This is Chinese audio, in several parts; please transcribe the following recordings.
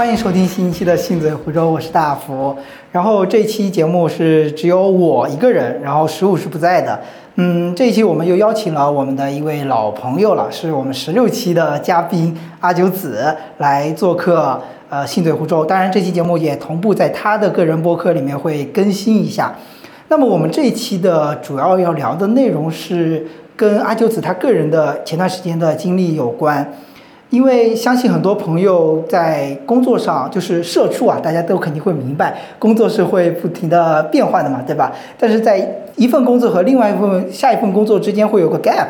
欢迎收听新一期的《信嘴湖州》，我是大福。然后这期节目是只有我一个人，然后十五是不在的。嗯，这一期我们又邀请了我们的一位老朋友了，是我们十六期的嘉宾阿九子来做客。呃，信嘴湖州。当然，这期节目也同步在他的个人播客里面会更新一下。那么我们这一期的主要要聊的内容是跟阿九子他个人的前段时间的经历有关。因为相信很多朋友在工作上就是社畜啊，大家都肯定会明白，工作是会不停的变换的嘛，对吧？但是在一份工作和另外一份下一份工作之间会有个 gap，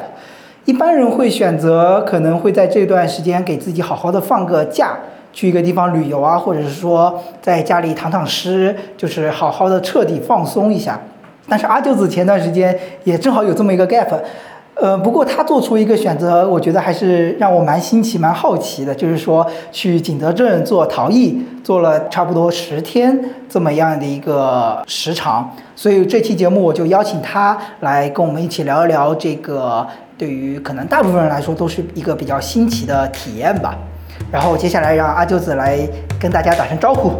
一般人会选择可能会在这段时间给自己好好的放个假，去一个地方旅游啊，或者是说在家里躺躺尸，就是好好的彻底放松一下。但是阿舅子前段时间也正好有这么一个 gap。呃，不过他做出一个选择，我觉得还是让我蛮新奇、蛮好奇的，就是说去景德镇做陶艺，做了差不多十天这么样的一个时长。所以这期节目我就邀请他来跟我们一起聊一聊这个，对于可能大部分人来说都是一个比较新奇的体验吧。然后接下来让阿九子来跟大家打声招呼。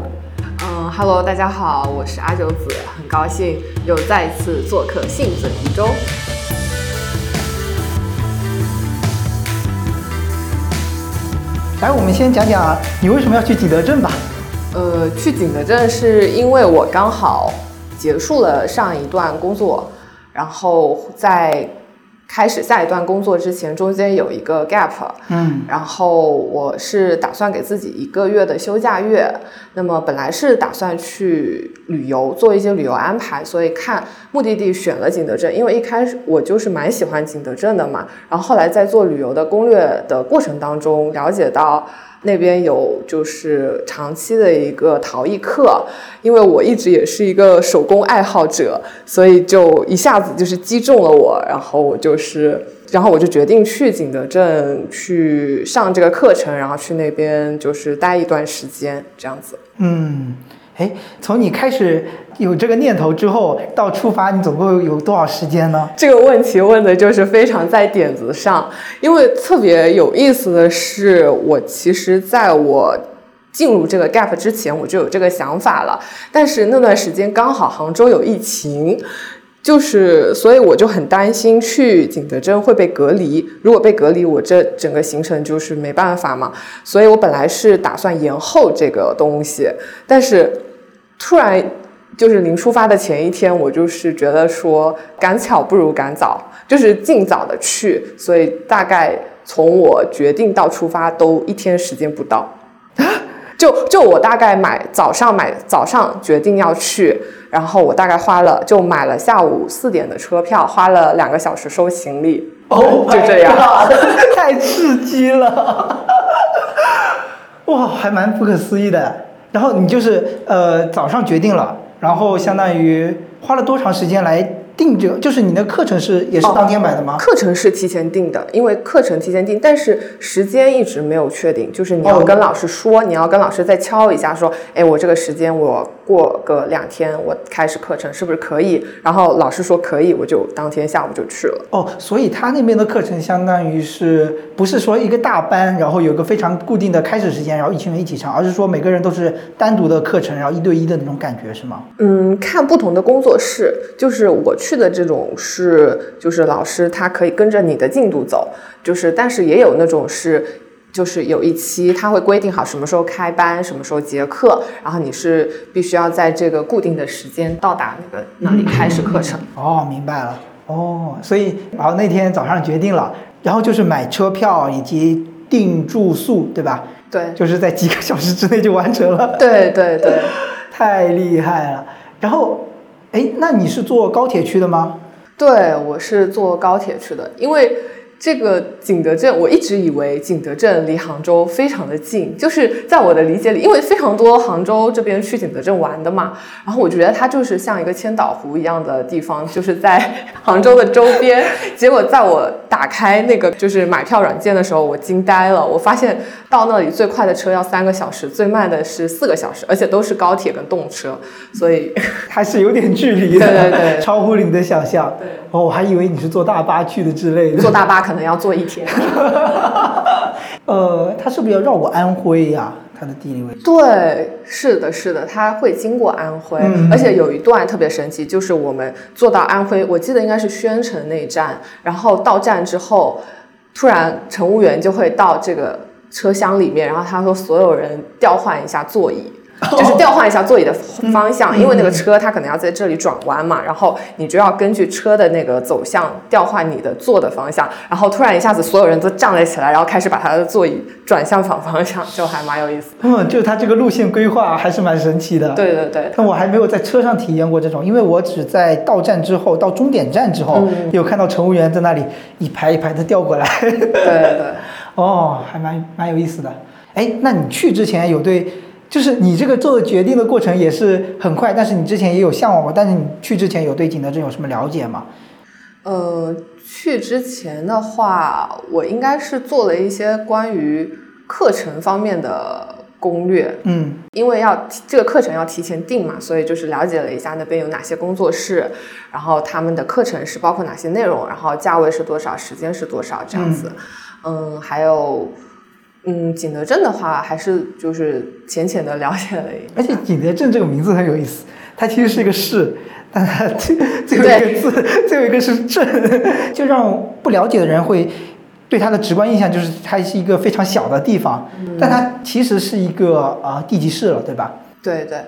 嗯，Hello，大家好，我是阿九子，很高兴又再次做客信嘴湖州。来，我们先讲讲你为什么要去景德镇吧。呃，去景德镇是因为我刚好结束了上一段工作，然后在。开始下一段工作之前，中间有一个 gap，嗯，然后我是打算给自己一个月的休假月。那么本来是打算去旅游，做一些旅游安排，所以看目的地选了景德镇，因为一开始我就是蛮喜欢景德镇的嘛。然后后来在做旅游的攻略的过程当中，了解到。那边有就是长期的一个陶艺课，因为我一直也是一个手工爱好者，所以就一下子就是击中了我，然后我就是，然后我就决定去景德镇去上这个课程，然后去那边就是待一段时间这样子。嗯。哎，从你开始有这个念头之后到出发，你总共有多少时间呢？这个问题问的就是非常在点子上，因为特别有意思的是，我其实在我进入这个 gap 之前，我就有这个想法了，但是那段时间刚好杭州有疫情，就是所以我就很担心去景德镇会被隔离，如果被隔离，我这整个行程就是没办法嘛，所以我本来是打算延后这个东西，但是。突然，就是临出发的前一天，我就是觉得说赶巧不如赶早，就是尽早的去，所以大概从我决定到出发都一天时间不到，就就我大概买早上买早上决定要去，然后我大概花了就买了下午四点的车票，花了两个小时收行李，哦，就这样，太刺激了，哇，还蛮不可思议的。然后你就是呃早上决定了，然后相当于花了多长时间来？定这个就是你的课程是也是当天买的吗？课程是提前定的，因为课程提前定，但是时间一直没有确定。就是你要跟老师说，你要跟老师再敲一下，说，哎，我这个时间我过个两天我开始课程是不是可以？然后老师说可以，我就当天下午就去了。哦，所以他那边的课程相当于是不是说一个大班，然后有个非常固定的开始时间，然后一群人一起上，而是说每个人都是单独的课程，然后一对一的那种感觉是吗？嗯，看不同的工作室，就是我去。去的这种是，就是老师他可以跟着你的进度走，就是但是也有那种是，就是有一期他会规定好什么时候开班，什么时候结课，然后你是必须要在这个固定的时间到达那个那里开始课程。哦，明白了。哦，所以然后那天早上决定了，然后就是买车票以及订住宿，对吧？对，就是在几个小时之内就完成了。对对对，太厉害了。然后。哎，那你是坐高铁去的吗？对，我是坐高铁去的，因为。这个景德镇，我一直以为景德镇离杭州非常的近，就是在我的理解里，因为非常多杭州这边去景德镇玩的嘛，然后我觉得它就是像一个千岛湖一样的地方，就是在杭州的周边。结果在我打开那个就是买票软件的时候，我惊呆了，我发现到那里最快的车要三个小时，最慢的是四个小时，而且都是高铁跟动车，所以还是有点距离的，对对对，超乎你的想象。对，哦，我还以为你是坐大巴去的之类的，坐大巴。可能要坐一天，呃，他是不是要绕过安徽呀？它的地理位置。对，是的，是的，它会经过安徽，嗯而且有一段特别神奇，就是我们坐到安徽，我记得应该是宣城那一站，然后到站之后，突然乘务员就会到这个车厢里面，然后他说所有人调换一下座椅。就是调换一下座椅的方向，因为那个车它可能要在这里转弯嘛，然后你就要根据车的那个走向调换你的坐的方向，然后突然一下子所有人都站了起来，然后开始把他的座椅转向反方向，就还蛮有意思。嗯，就它这个路线规划还是蛮神奇的。。对对对，但我还没有在车上体验过这种，因为我只在到站之后，到终点站之后，嗯有看到乘务员在那里一排一排的调过来。对对对。哦，还蛮蛮有意思的。哎，那你去之前有对，就是你这个做决定的过程也是很快，但是你之前也有向往过，但是你去之前有对景德镇有什么了解吗？呃，去之前的话，我应该是做了一些关于课程方面的攻略，嗯因为要这个课程要提前定嘛，所以就是了解了一下那边有哪些工作室，然后他们的课程是包括哪些内容，然后价位是多少，时间是多少这样子。嗯还有，嗯，景德镇的话，还是就是浅浅的了解了一下。而且景德镇这个名字很有意思，它其实是一个市，但它最最后一个字最后一个是镇，就让不了解的人会对它的直观印象就是它是一个非常小的地方，但它其实是一个呃地级市了，对吧？对对，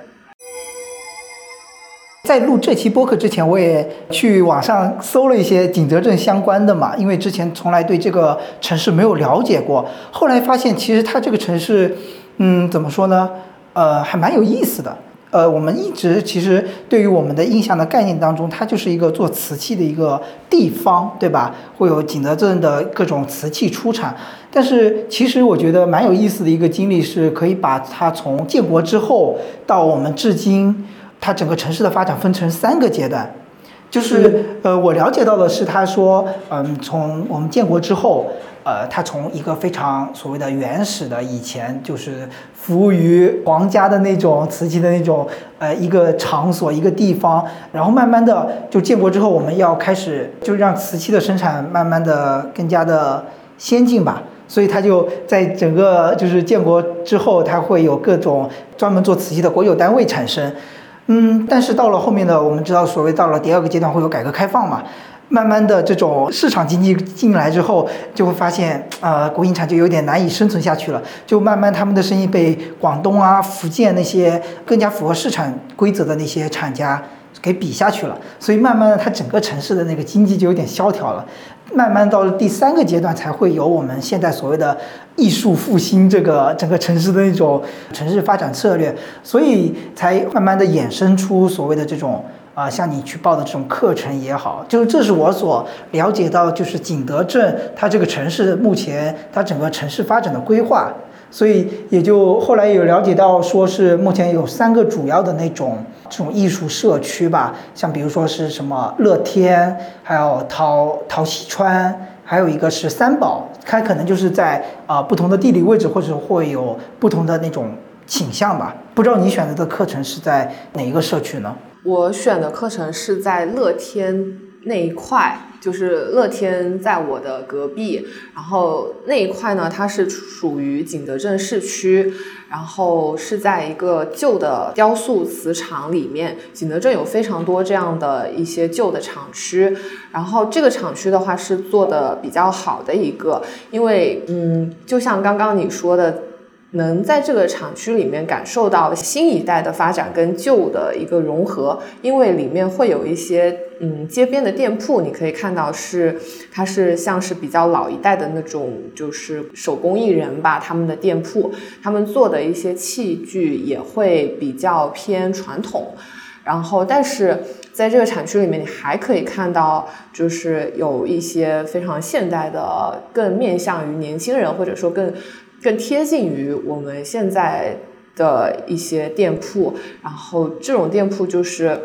在录这期播客之前，我也去网上搜了一些景德镇相关的嘛，因为之前从来对这个城市没有了解过。后来发现，其实它这个城市，嗯，怎么说呢？呃，还蛮有意思的。呃，我们一直其实对于我们的印象的概念当中，它就是一个做瓷器的一个地方，对吧？会有景德镇的各种瓷器出产。但是其实我觉得蛮有意思的一个经历，是可以把它从建国之后到我们至今。它整个城市的发展分成三个阶段，就是呃，我了解到的是，他说，嗯，从我们建国之后，呃，它从一个非常所谓的原始的以前就是服务于皇家的那种瓷器的那种呃一个场所一个地方，然后慢慢的就建国之后，我们要开始就让瓷器的生产慢慢的更加的先进吧。所以它就在整个就是建国之后，它会有各种专门做瓷器的国有单位产生。嗯，但是到了后面的，我们知道，所谓到了第二个阶段会有改革开放嘛，慢慢的这种市场经济进来之后，就会发现，呃，国营厂就有点难以生存下去了，就慢慢他们的生意被广东啊、福建那些更加符合市场规则的那些厂家给比下去了，所以慢慢的，它整个城市的那个经济就有点萧条了。慢慢到了第三个阶段，才会有我们现在所谓的艺术复兴这个整个城市的那种城市发展策略，所以才慢慢的衍生出所谓的这种啊、像你去报的这种课程也好，就是这是我所了解到，就是景德镇它这个城市目前它整个城市发展的规划。所以也就后来有了解到，说是目前有三个主要的那种这种艺术社区吧，像比如说是什么乐天，还有陶陶溪川，还有一个是三宝，它可能就是在啊、不同的地理位置，或者会有不同的那种倾向吧。不知道你选择的课程是在哪一个社区呢？我选的课程是在乐天那一块，就是乐天在我的隔壁，然后那一块呢，它是属于景德镇市区，然后是在一个旧的雕塑瓷厂里面。景德镇有非常多这样的一些旧的厂区，然后这个厂区的话是做的比较好的一个，因为嗯，就像刚刚你说的。能在这个厂区里面感受到新一代的发展跟旧的一个融合，因为里面会有一些嗯街边的店铺，你可以看到是它是像是比较老一代的那种就是手工艺人吧，他们的店铺，他们做的一些器具也会比较偏传统，然后但是。在这个产区里面，你还可以看到，就是有一些非常现代的，更面向于年轻人，或者说更更贴近于我们现在的一些店铺。然后这种店铺就是，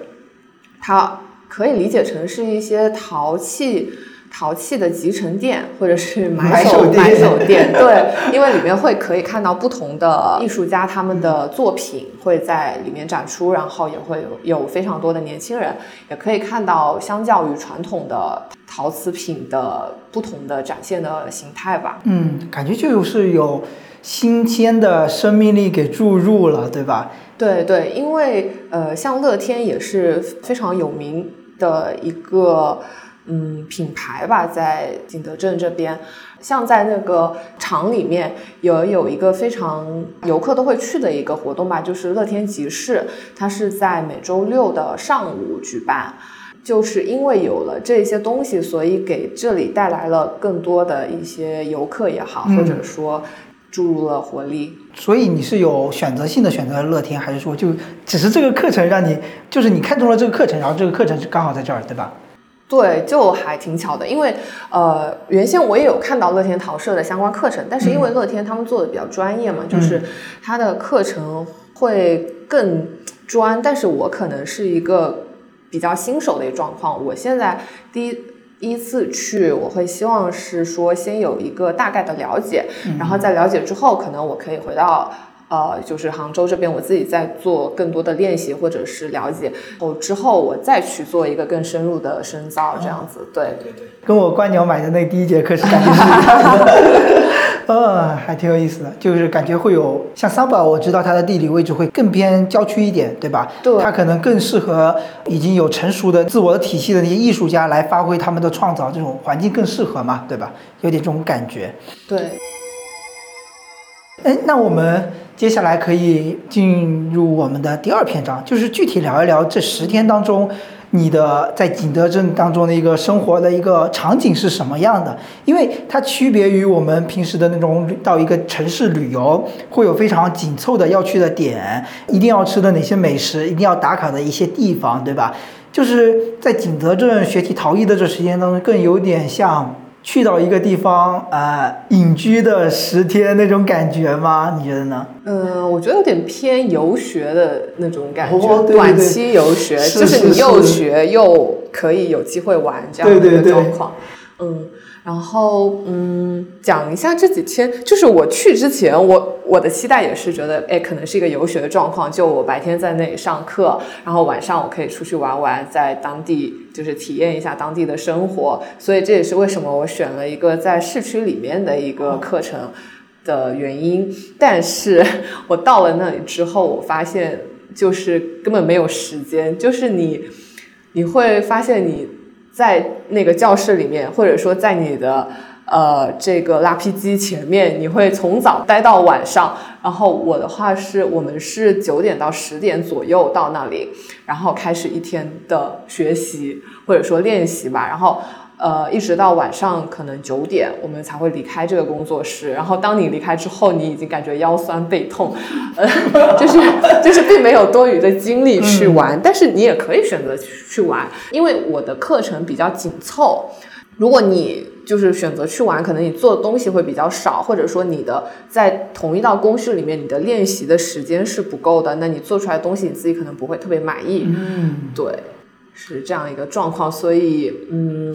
它可以理解成是一些陶器。陶器的集成店，或者是买手买手店，对，因为里面会可以看到不同的艺术家他们的作品会在里面展出，然后也会有有非常多的年轻人，也可以看到相较于传统的陶瓷品的不同的展现的形态吧。嗯，感觉就是有新鲜的生命力给注入了，对吧？对对，因为呃，像乐天也是非常有名的一个嗯品牌吧，在景德镇这边，像在那个厂里面有有一个非常游客都会去的一个活动吧，就是乐天集市，它是在每周六的上午举办。就是因为有了这些东西，所以给这里带来了更多的一些游客也好，或者说注入了活力。所以你是有选择性的选择乐天，还是说就只是这个课程让你，就是你看中了这个课程，然后这个课程是刚好在这儿，对吧？对，就还挺巧的，因为呃，原先我也有看到乐天陶社的相关课程，但是因为乐天他们做的比较专业嘛，就是他的课程会更专，但是我可能是一个。比较新手的一个状况，我现在第一一次去，我会希望是说先有一个大概的了解，然后在了解之后，可能我可以回到呃，就是杭州这边，我自己再做更多的练习或者是了解，哦之后我再去做一个更深入的深造，这样子，对对对，跟我观鸟买的那第一节课是感觉是一样的。呃，还挺有意思的，就是感觉会有像桑巴，我知道它的地理位置会更偏郊区一点，对吧？对，它可能更适合已经有成熟的自我的体系的那些艺术家来发挥他们的创造，这种环境更适合嘛，对吧？有点这种感觉。对。哎，那我们接下来可以进入我们的第二篇章，就是具体聊一聊这十天当中。你的在景德镇当中的一个生活的一个场景是什么样的？因为它区别于我们平时的那种到一个城市旅游，会有非常紧凑的要去的点，一定要吃的哪些美食，一定要打卡的一些地方，对吧？就是在景德镇学习陶艺的这时间当中，更有点像。去到一个地方，呃，隐居的十天那种感觉吗？你觉得呢？嗯，我觉得有点偏游学的那种感觉，短期游学，就是你又学又可以有机会玩这样的一个状况，嗯。然后，嗯，讲一下这几天，就是我去之前，我我的期待也是觉得，哎，可能是一个游学的状况，就我白天在那里上课，然后晚上我可以出去玩玩，在当地就是体验一下当地的生活。所以这也是为什么我选了一个在市区里面的一个课程的原因。但是我到了那里之后，我发现就是根本没有时间，就是你你会发现你。在那个教室里面，或者说在你的呃这个拉皮机前面，你会从早待到晚上。然后我的话是，我们是九点到十点左右到那里，然后开始一天的学习或者说练习吧。然后。呃，一直到晚上可能九点，我们才会离开这个工作室。然后当你离开之后，你已经感觉腰酸背痛，呃，就是就是并没有多余的精力去玩。但是你也可以选择去玩，因为我的课程比较紧凑。如果你就是选择去玩，可能你做的东西会比较少，或者说你的在同一道工序里面，你的练习的时间是不够的，那你做出来的东西你自己可能不会特别满意。嗯，对，是这样一个状况。所以，嗯。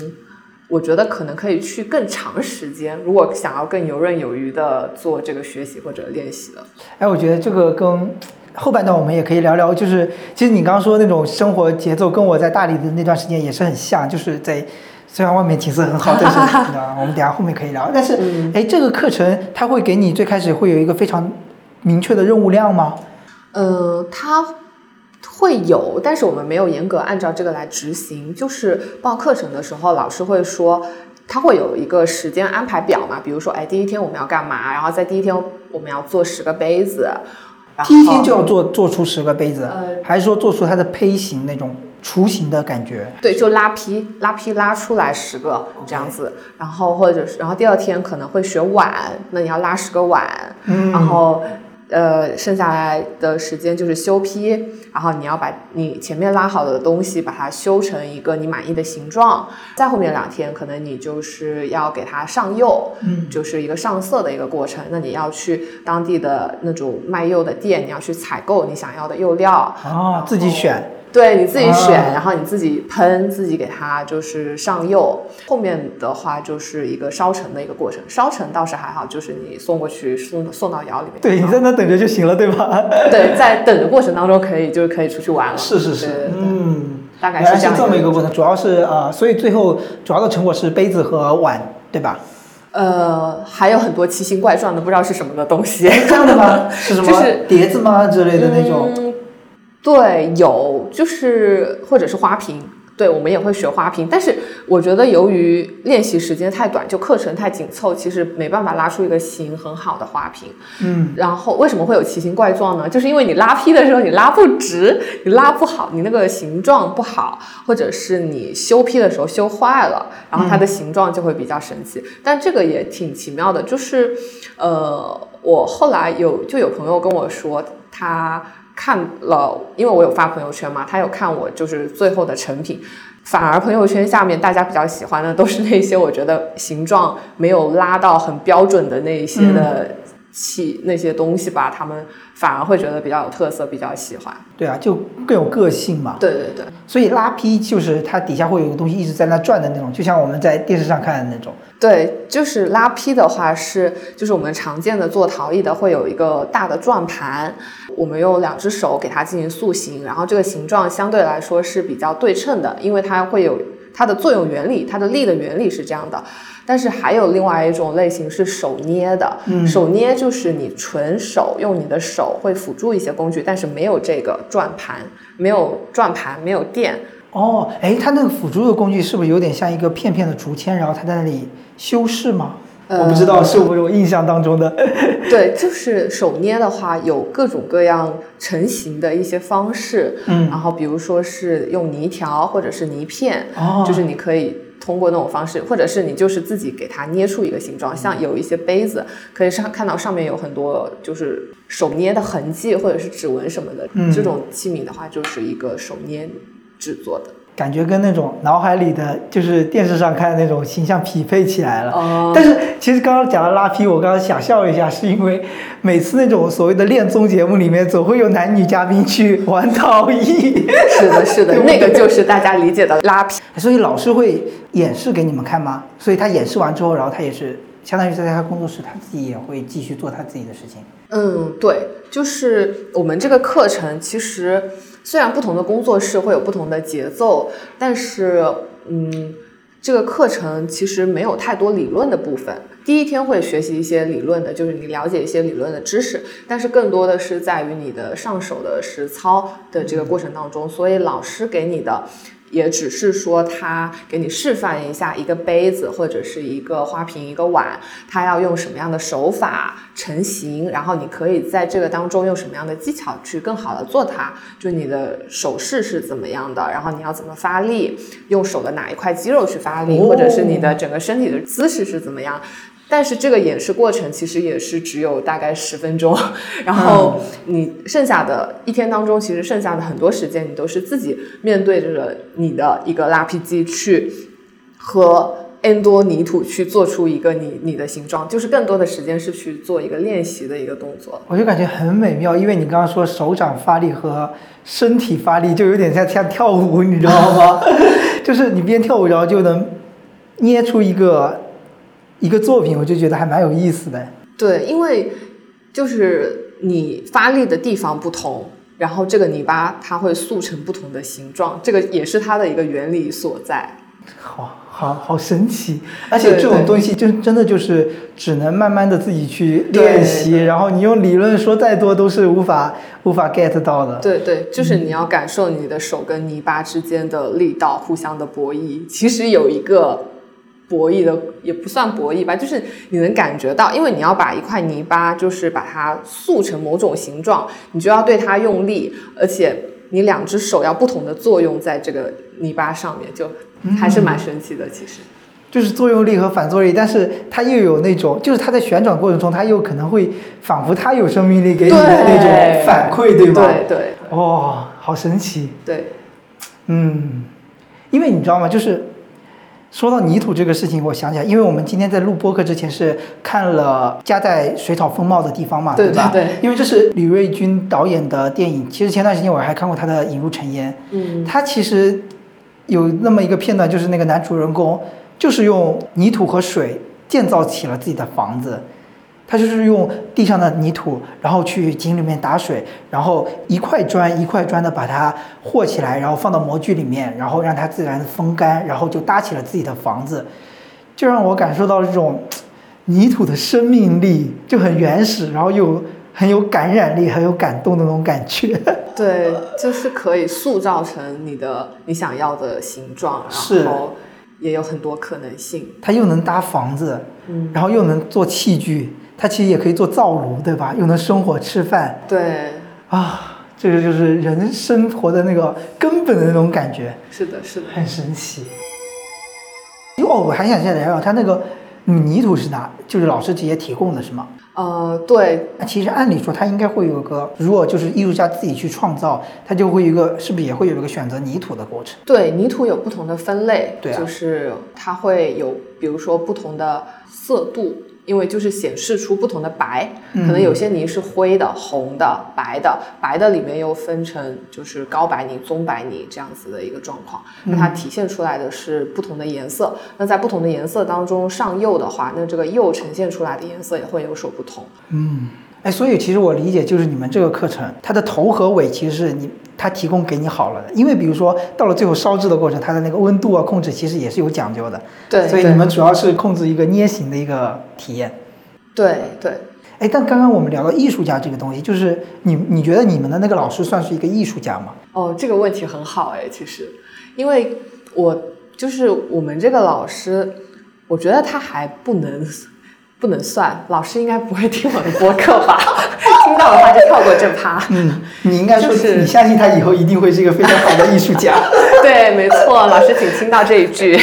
我觉得可能可以去更长时间，如果想要更游刃有余的做这个学习或者练习的。哎，我觉得这个跟后半段我们也可以聊聊，就是其实你刚刚说那种生活节奏，跟我在大理的那段时间也是很像，就是在虽然外面景色很好，但是 我们等下后面可以聊。但是，哎，这个课程它会给你最开始会有一个非常明确的任务量吗？呃，它。会有，但是我们没有严格按照这个来执行。就是报课程的时候，老师会说，他会有一个时间安排表嘛。比如说，哎，第一天我们要干嘛？然后在第一天我们要做十个杯子。第一天就要做做出十个杯子，还是说做出它的胚形那种雏形的感觉？对，就拉坯，拉坯拉出来十个这样子。然后或者是，然后第二天可能会学碗，那你要拉十个碗。嗯，然后。呃，剩下来的时间就是修坯，然后你要把你前面拉好的东西，把它修成一个你满意的形状。再后面两天，可能你就是要给它上釉，嗯，就是一个上色的一个过程。那你要去当地的那种卖釉的店，你要去采购你想要的釉料啊，自己选。对，你自己选，然后你自己喷，自己给它就是上釉。后面的话就是一个烧成的一个过程，烧成倒是还好，就是你送过去送送到窑里面。对，你在那等着就行了，对吧？对，在等的过程当中可以就是可以出去玩了。是是是，嗯，大概是这么一个过程，主要是呃，所以最后主要的成果是杯子和碗，对吧？呃，还有很多奇形怪状的，不知道是什么的东西。这样的吗？是什么 就是碟子吗之类的那种？嗯，对，有就是或者是花瓶。对，我们也会学花瓶，但是我觉得由于练习时间太短，就课程太紧凑，其实没办法拉出一个形很好的花瓶。嗯，然后为什么会有奇形怪状呢？就是因为你拉坯的时候你拉不直，你拉不好，你那个形状不好，或者是你修坯的时候修坏了，然后它的形状就会比较神奇。但这个也挺奇妙的，就是呃，我后来有就有朋友跟我说他。看了，因为我有发朋友圈嘛，他有看我就是最后的成品，反而朋友圈下面大家比较喜欢的都是那些我觉得形状没有拉到很标准的那一些的器那些东西吧，他们反而会觉得比较有特色，比较喜欢。对啊，就更有个性嘛。对对对，所以拉坯就是它底下会有一个东西一直在那转的那种，就像我们在电视上看的那种。对，就是拉坯的话是，就是我们常见的做陶艺的会有一个大的转盘，我们用两只手给它进行塑形，然后这个形状相对来说是比较对称的，因为它会有它的作用原理，它的力的原理是这样的。但是还有另外一种类型是手捏的，嗯手捏就是你纯手用你的手会辅助一些工具，但是没有这个转盘，没有转盘，没有电，哦，哎，它那个辅助的工具是不是有点像一个片片的竹签，然后它在那里修饰吗？我不知道是不是我印象当中的。对，就是手捏的话，有各种各样成型的一些方式。嗯然后比如说是用泥条或者是泥片，哦就是你可以通过那种方式，或者是你就是自己给它捏出一个形状。像有一些杯子，可以上看到上面有很多就是手捏的痕迹或者是指纹什么的。嗯这种器皿的话，就是一个手捏制作的。感觉跟那种脑海里的就是电视上看的那种形象匹配起来了。哦但是其实刚刚讲到拉皮，我刚刚想笑一下，是因为每次那种所谓的恋综节目里面，总会有男女嘉宾去玩陶艺，是的，是的，那个就是大家理解的拉皮。所以老师会演示给你们看吗？所以他演示完之后，然后他也是相当于在他工作室，他自己也会继续做他自己的事情。嗯，对，就是我们这个课程，其实虽然不同的工作室会有不同的节奏，但是嗯，这个课程其实没有太多理论的部分。第一天会学习一些理论的，就是你了解一些理论的知识，但是更多的是在于你的上手的实操的这个过程当中，所以老师给你的。也只是说他给你示范一下一个杯子或者是一个花瓶、一个碗，他要用什么样的手法成型，然后你可以在这个当中用什么样的技巧去更好的做它，就你的手势是怎么样的，然后你要怎么发力，用手的哪一块肌肉去发力，或者是你的整个身体的姿势是怎么样。但是这个演示过程其实也是只有大概十分钟，然后你剩下的一天当中，其实剩下的很多时间你都是自己面对着你的一个拉皮机去和 N 多泥土去做出一个你你的形状，就是更多的时间是去做一个练习的一个动作。我就感觉很美妙，因为你刚刚说手掌发力和身体发力，就有点像像跳舞，你知道吗？就是你边跳舞，然后就能捏出一个一个作品，我就觉得还蛮有意思的。对，因为就是你发力的地方不同，然后这个泥巴它会塑成不同的形状，这个也是它的一个原理所在。好好好神奇，而且这种东西就真的就是只能慢慢的自己去练习，对然后你用理论说再多都是无法无法 get 到的。对对，就是你要感受你的手跟泥巴之间的力道互相的博弈。其实有一个博弈的，也不算博弈吧，就是你能感觉到，因为你要把一块泥巴，就是把它塑成某种形状，你就要对它用力，而且你两只手要不同的作用在这个泥巴上面，就还是蛮神奇的。其实，就是作用力和反作用力，但是它又有那种，就是它在旋转过程中，它又可能会仿佛它有生命力给你的那种反馈，对吗？对对哦，好神奇。对，嗯，因为你知道吗？就是说到泥土这个事情，我想起来，因为我们今天在录播客之前是看了《家在水草丰茂的地方》嘛，对吧？对对因为这是李瑞军导演的电影，其实前段时间我还看过他的《引入尘烟》，嗯他其实有那么一个片段，就是那个男主人公就是用泥土和水建造起了自己的房子。他就是用地上的泥土，然后去井里面打水，然后一块砖一块砖的把它和起来，然后放到模具里面，然后让它自然的风干，然后就搭起了自己的房子，就让我感受到这种泥土的生命力就很原始，然后又很有感染力、很有感动的那种感觉。对，就是可以塑造成你的你想要的形状，然后也有很多可能性。它又能搭房子，嗯，然后又能做器具，它其实也可以做灶炉，对吧？又能生火吃饭对，啊，这个就是人生活的那个根本的那种感觉，是的，是的。很神奇。哦，我还想再聊聊它那个泥土是哪，就是老师直接提供的是吗？呃，对，那其实按理说，它应该会有一个，如果就是艺术家自己去创造，它就会有一个，是不是也会有一个选择泥土的过程？对，泥土有不同的分类，对啊就是它会有，比如说不同的色度，因为就是显示出不同的白，嗯可能有些泥是灰的、红的、白的，白的里面又分成就是高白泥、棕白泥这样子的一个状况，那它体现出来的是不同的颜色。那在不同的颜色当中上釉的话，那这个釉呈现出来的颜色也会有所不同。嗯，哎，所以其实我理解，就是你们这个课程，它的头和尾其实是你它提供给你好了的，因为比如说到了最后烧制的过程，它的那个温度啊控制其实也是有讲究的，对，所以你们主要是控制一个捏形的一个体验。对对。哎，但刚刚我们聊到艺术家这个东西，就是你你觉得你们的那个老师算是一个艺术家吗？哦，这个问题很好哎，其实，因为我就是我们这个老师，我觉得他还不能不能算，老师应该不会听我的播客吧？听到的话就跳过这趴。嗯，你应该说就是你相信他以后一定会是一个非常好的艺术家。对，没错，老师请听到这一句。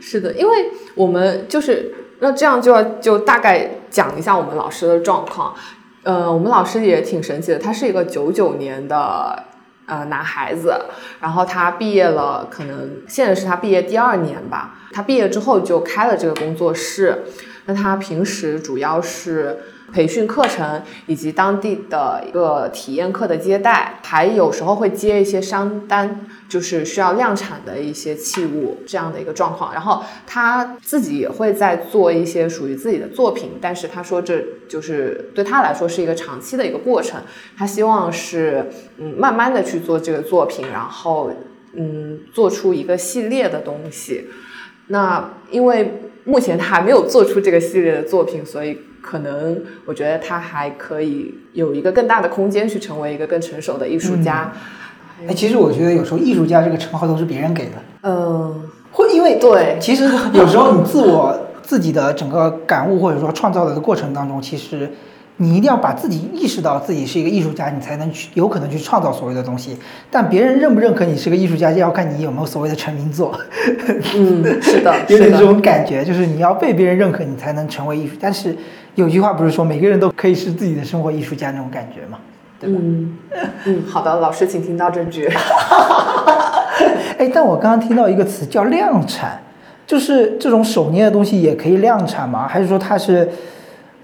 是的，因为我们就是那这样就要就大概讲一下我们老师的状况。呃，我们老师也挺神奇的，他是一个九九年的呃男孩子，然后他毕业了，可能现在是他毕业第二年吧。他毕业之后就开了这个工作室，那他平时主要是培训课程以及当地的一个体验课的接待，还有时候会接一些商单，就是需要量产的一些器物这样的一个状况。然后他自己也会在做一些属于自己的作品，但是他说这就是对他来说是一个长期的一个过程，他希望是嗯慢慢的去做这个作品，然后嗯做出一个系列的东西。那因为目前他还没有做出这个系列的作品，所以可能我觉得他还可以有一个更大的空间去成为一个更成熟的艺术家。哎，其实我觉得有时候艺术家这个称号都是别人给的，嗯，会因为对。其实有时候你自我自己的整个感悟或者说创造的过程当中，其实你一定要把自己意识到自己是一个艺术家，你才能去有可能去创造所谓的东西。但别人认不认可你是个艺术家，就要看你有没有所谓的成名作。嗯，是的，有点这，种感觉，就是你要被别人认可，你才能成为艺术。但是有句话不是说每个人都可以是自己的生活艺术家那种感觉吗？对吧？嗯嗯，好的，老师请听到这句。哎，但我刚刚听到一个词叫量产，就是这种手捏的东西也可以量产吗？还是说它是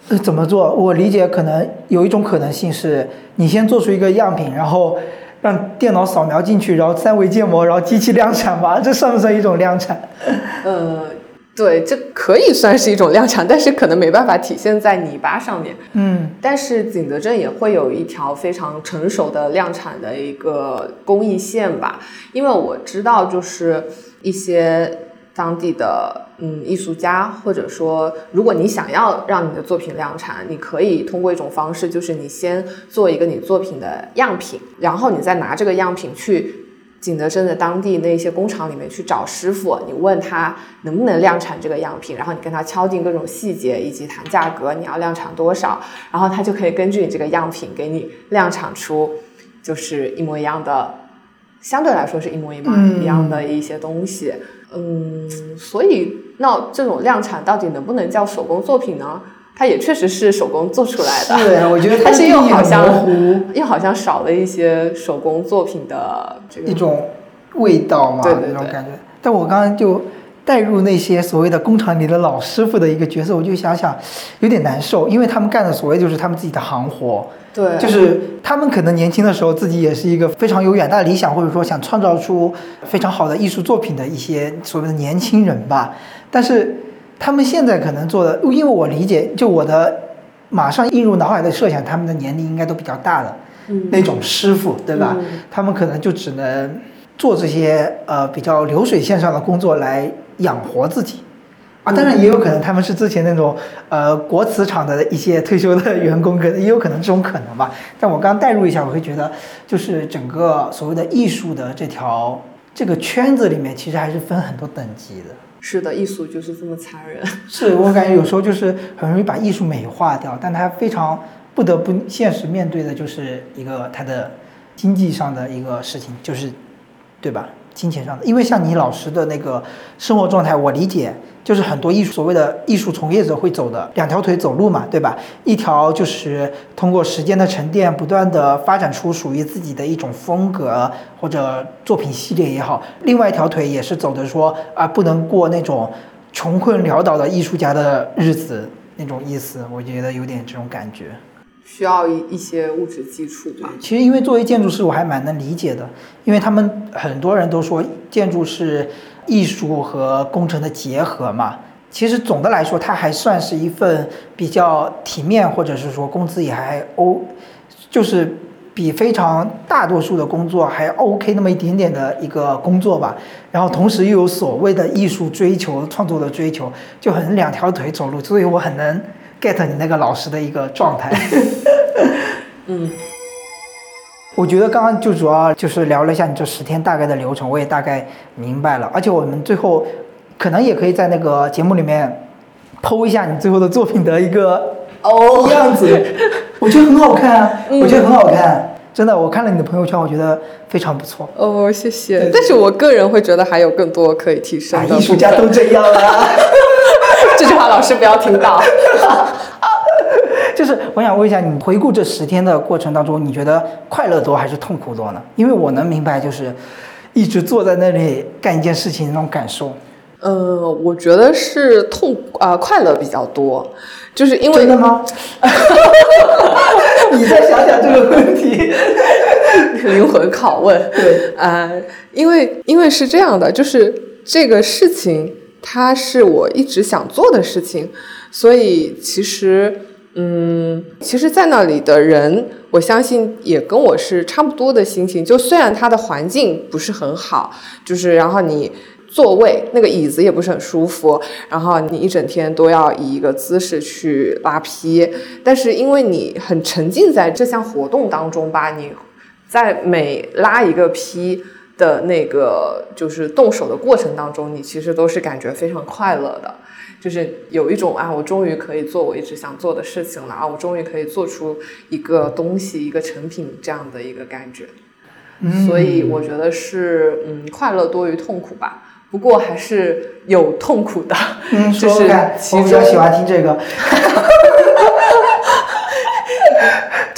呃怎么做？我理解可能有一种可能性是，你先做出一个样品，然后让电脑扫描进去，然后三维建模，然后机器量产吧？这算不算一种量产？呃，对，这可以算是一种量产，但是可能没办法体现在泥巴上面。嗯但是景德镇也会有一条非常成熟的量产的一个工艺线吧，因为我知道就是一些当地的嗯艺术家，或者说如果你想要让你的作品量产，你可以通过一种方式，就是你先做一个你作品的样品，然后你再拿这个样品去。景德镇的当地那些工厂里面去找师傅，你问他能不能量产这个样品，然后你跟他敲定各种细节以及谈价格，你要量产多少，然后他就可以根据你这个样品给你量产出就是一模一样的，相对来说是一模一样嗯一样的一些东西。嗯，所以那这种量产到底能不能叫手工作品呢？它也确实是手工做出来的，是啊，我觉得它 但是又好像又好像少了一些手工作品的这个一种味道嘛，对对对那种感觉。但我刚刚就带入那些所谓的工厂里的老师傅的一个角色，我就想想有点难受，因为他们干的所谓就是他们自己的行活，对，就是他们可能年轻的时候自己也是一个非常有远大理想，或者说想创造出非常好的艺术作品的一些所谓的年轻人吧。但是他们现在可能做的，因为我理解，就我的马上映入脑海的设想，他们的年龄应该都比较大的嗯那种师傅，对吧？嗯他们可能就只能做这些呃比较流水线上的工作来养活自己，啊，当然也有可能他们是之前那种呃国瓷厂的一些退休的员工，可能 也有可能这种可能吧。但我刚代入一下，我会觉得，就是整个所谓的艺术的这条这个圈子里面，其实还是分很多等级的。是的，艺术就是这么残忍。是我感觉有时候就是很容易把艺术美化掉，但它非常不得不现实面对的就是一个它的经济上的一个事情，就是对吧？金钱上的，因为像你老师的那个生活状态，我理解就是很多艺术所谓的艺术从业者会走的两条腿走路嘛，对吧？一条就是通过时间的沉淀，不断的发展出属于自己的一种风格或者作品系列也好，另外一条腿也是走的说啊，不能过那种穷困潦倒的艺术家的日子那种意思，我觉得有点这种感觉。需要一一些物质基础吧。其实，因为作为建筑师，我还蛮能理解的，因为他们很多人都说建筑是艺术和工程的结合嘛。其实总的来说，它还算是一份比较体面，或者是说工资也还 O，就是比非常大多数的工作还 OK 那么一点点的一个工作吧。然后同时又有所谓的艺术追求、创作的追求，就很两条腿走路，所以我很能。Get 你那个老师的一个状态，嗯，我觉得刚刚就主要就是聊了一下你这十天大概的流程，我也大概明白了。而且我们最后可能也可以在那个节目里面剖一下你最后的作品的一个哦 样子，我觉得很好看啊，我觉得很好看，真的，我看了你的朋友圈，我觉得非常不错。哦，谢谢。但是我个人会觉得还有更多可以提升的。艺术家都这样啊。老师不要听到。就是我想问一下，你回顾这十天的过程当中，你觉得快乐多还是痛苦多呢？因为我能明白，就是一直坐在那里干一件事情那种感受。呃，我觉得是痛啊，快乐比较多，就是因为真的吗？你再想想这个问题，灵魂拷问。对啊，因为因为是这样的，就是这个事情。它是我一直想做的事情，所以其实，嗯，其实，在那里的人，我相信也跟我是差不多的心情。就虽然它的环境不是很好，就是然后你座位那个椅子也不是很舒服，然后你一整天都要以一个姿势去拉坯，但是因为你很沉浸在这项活动当中吧，你在每拉一个坯。的那个就是动手的过程当中，你其实都是感觉非常快乐的，就是有一种啊，我终于可以做我一直想做的事情了啊，我终于可以做出一个东西、一个成品这样的一个感觉。所以我觉得是嗯，快乐多于痛苦吧。不过还是有痛苦的，嗯，就是我比较喜欢听这个。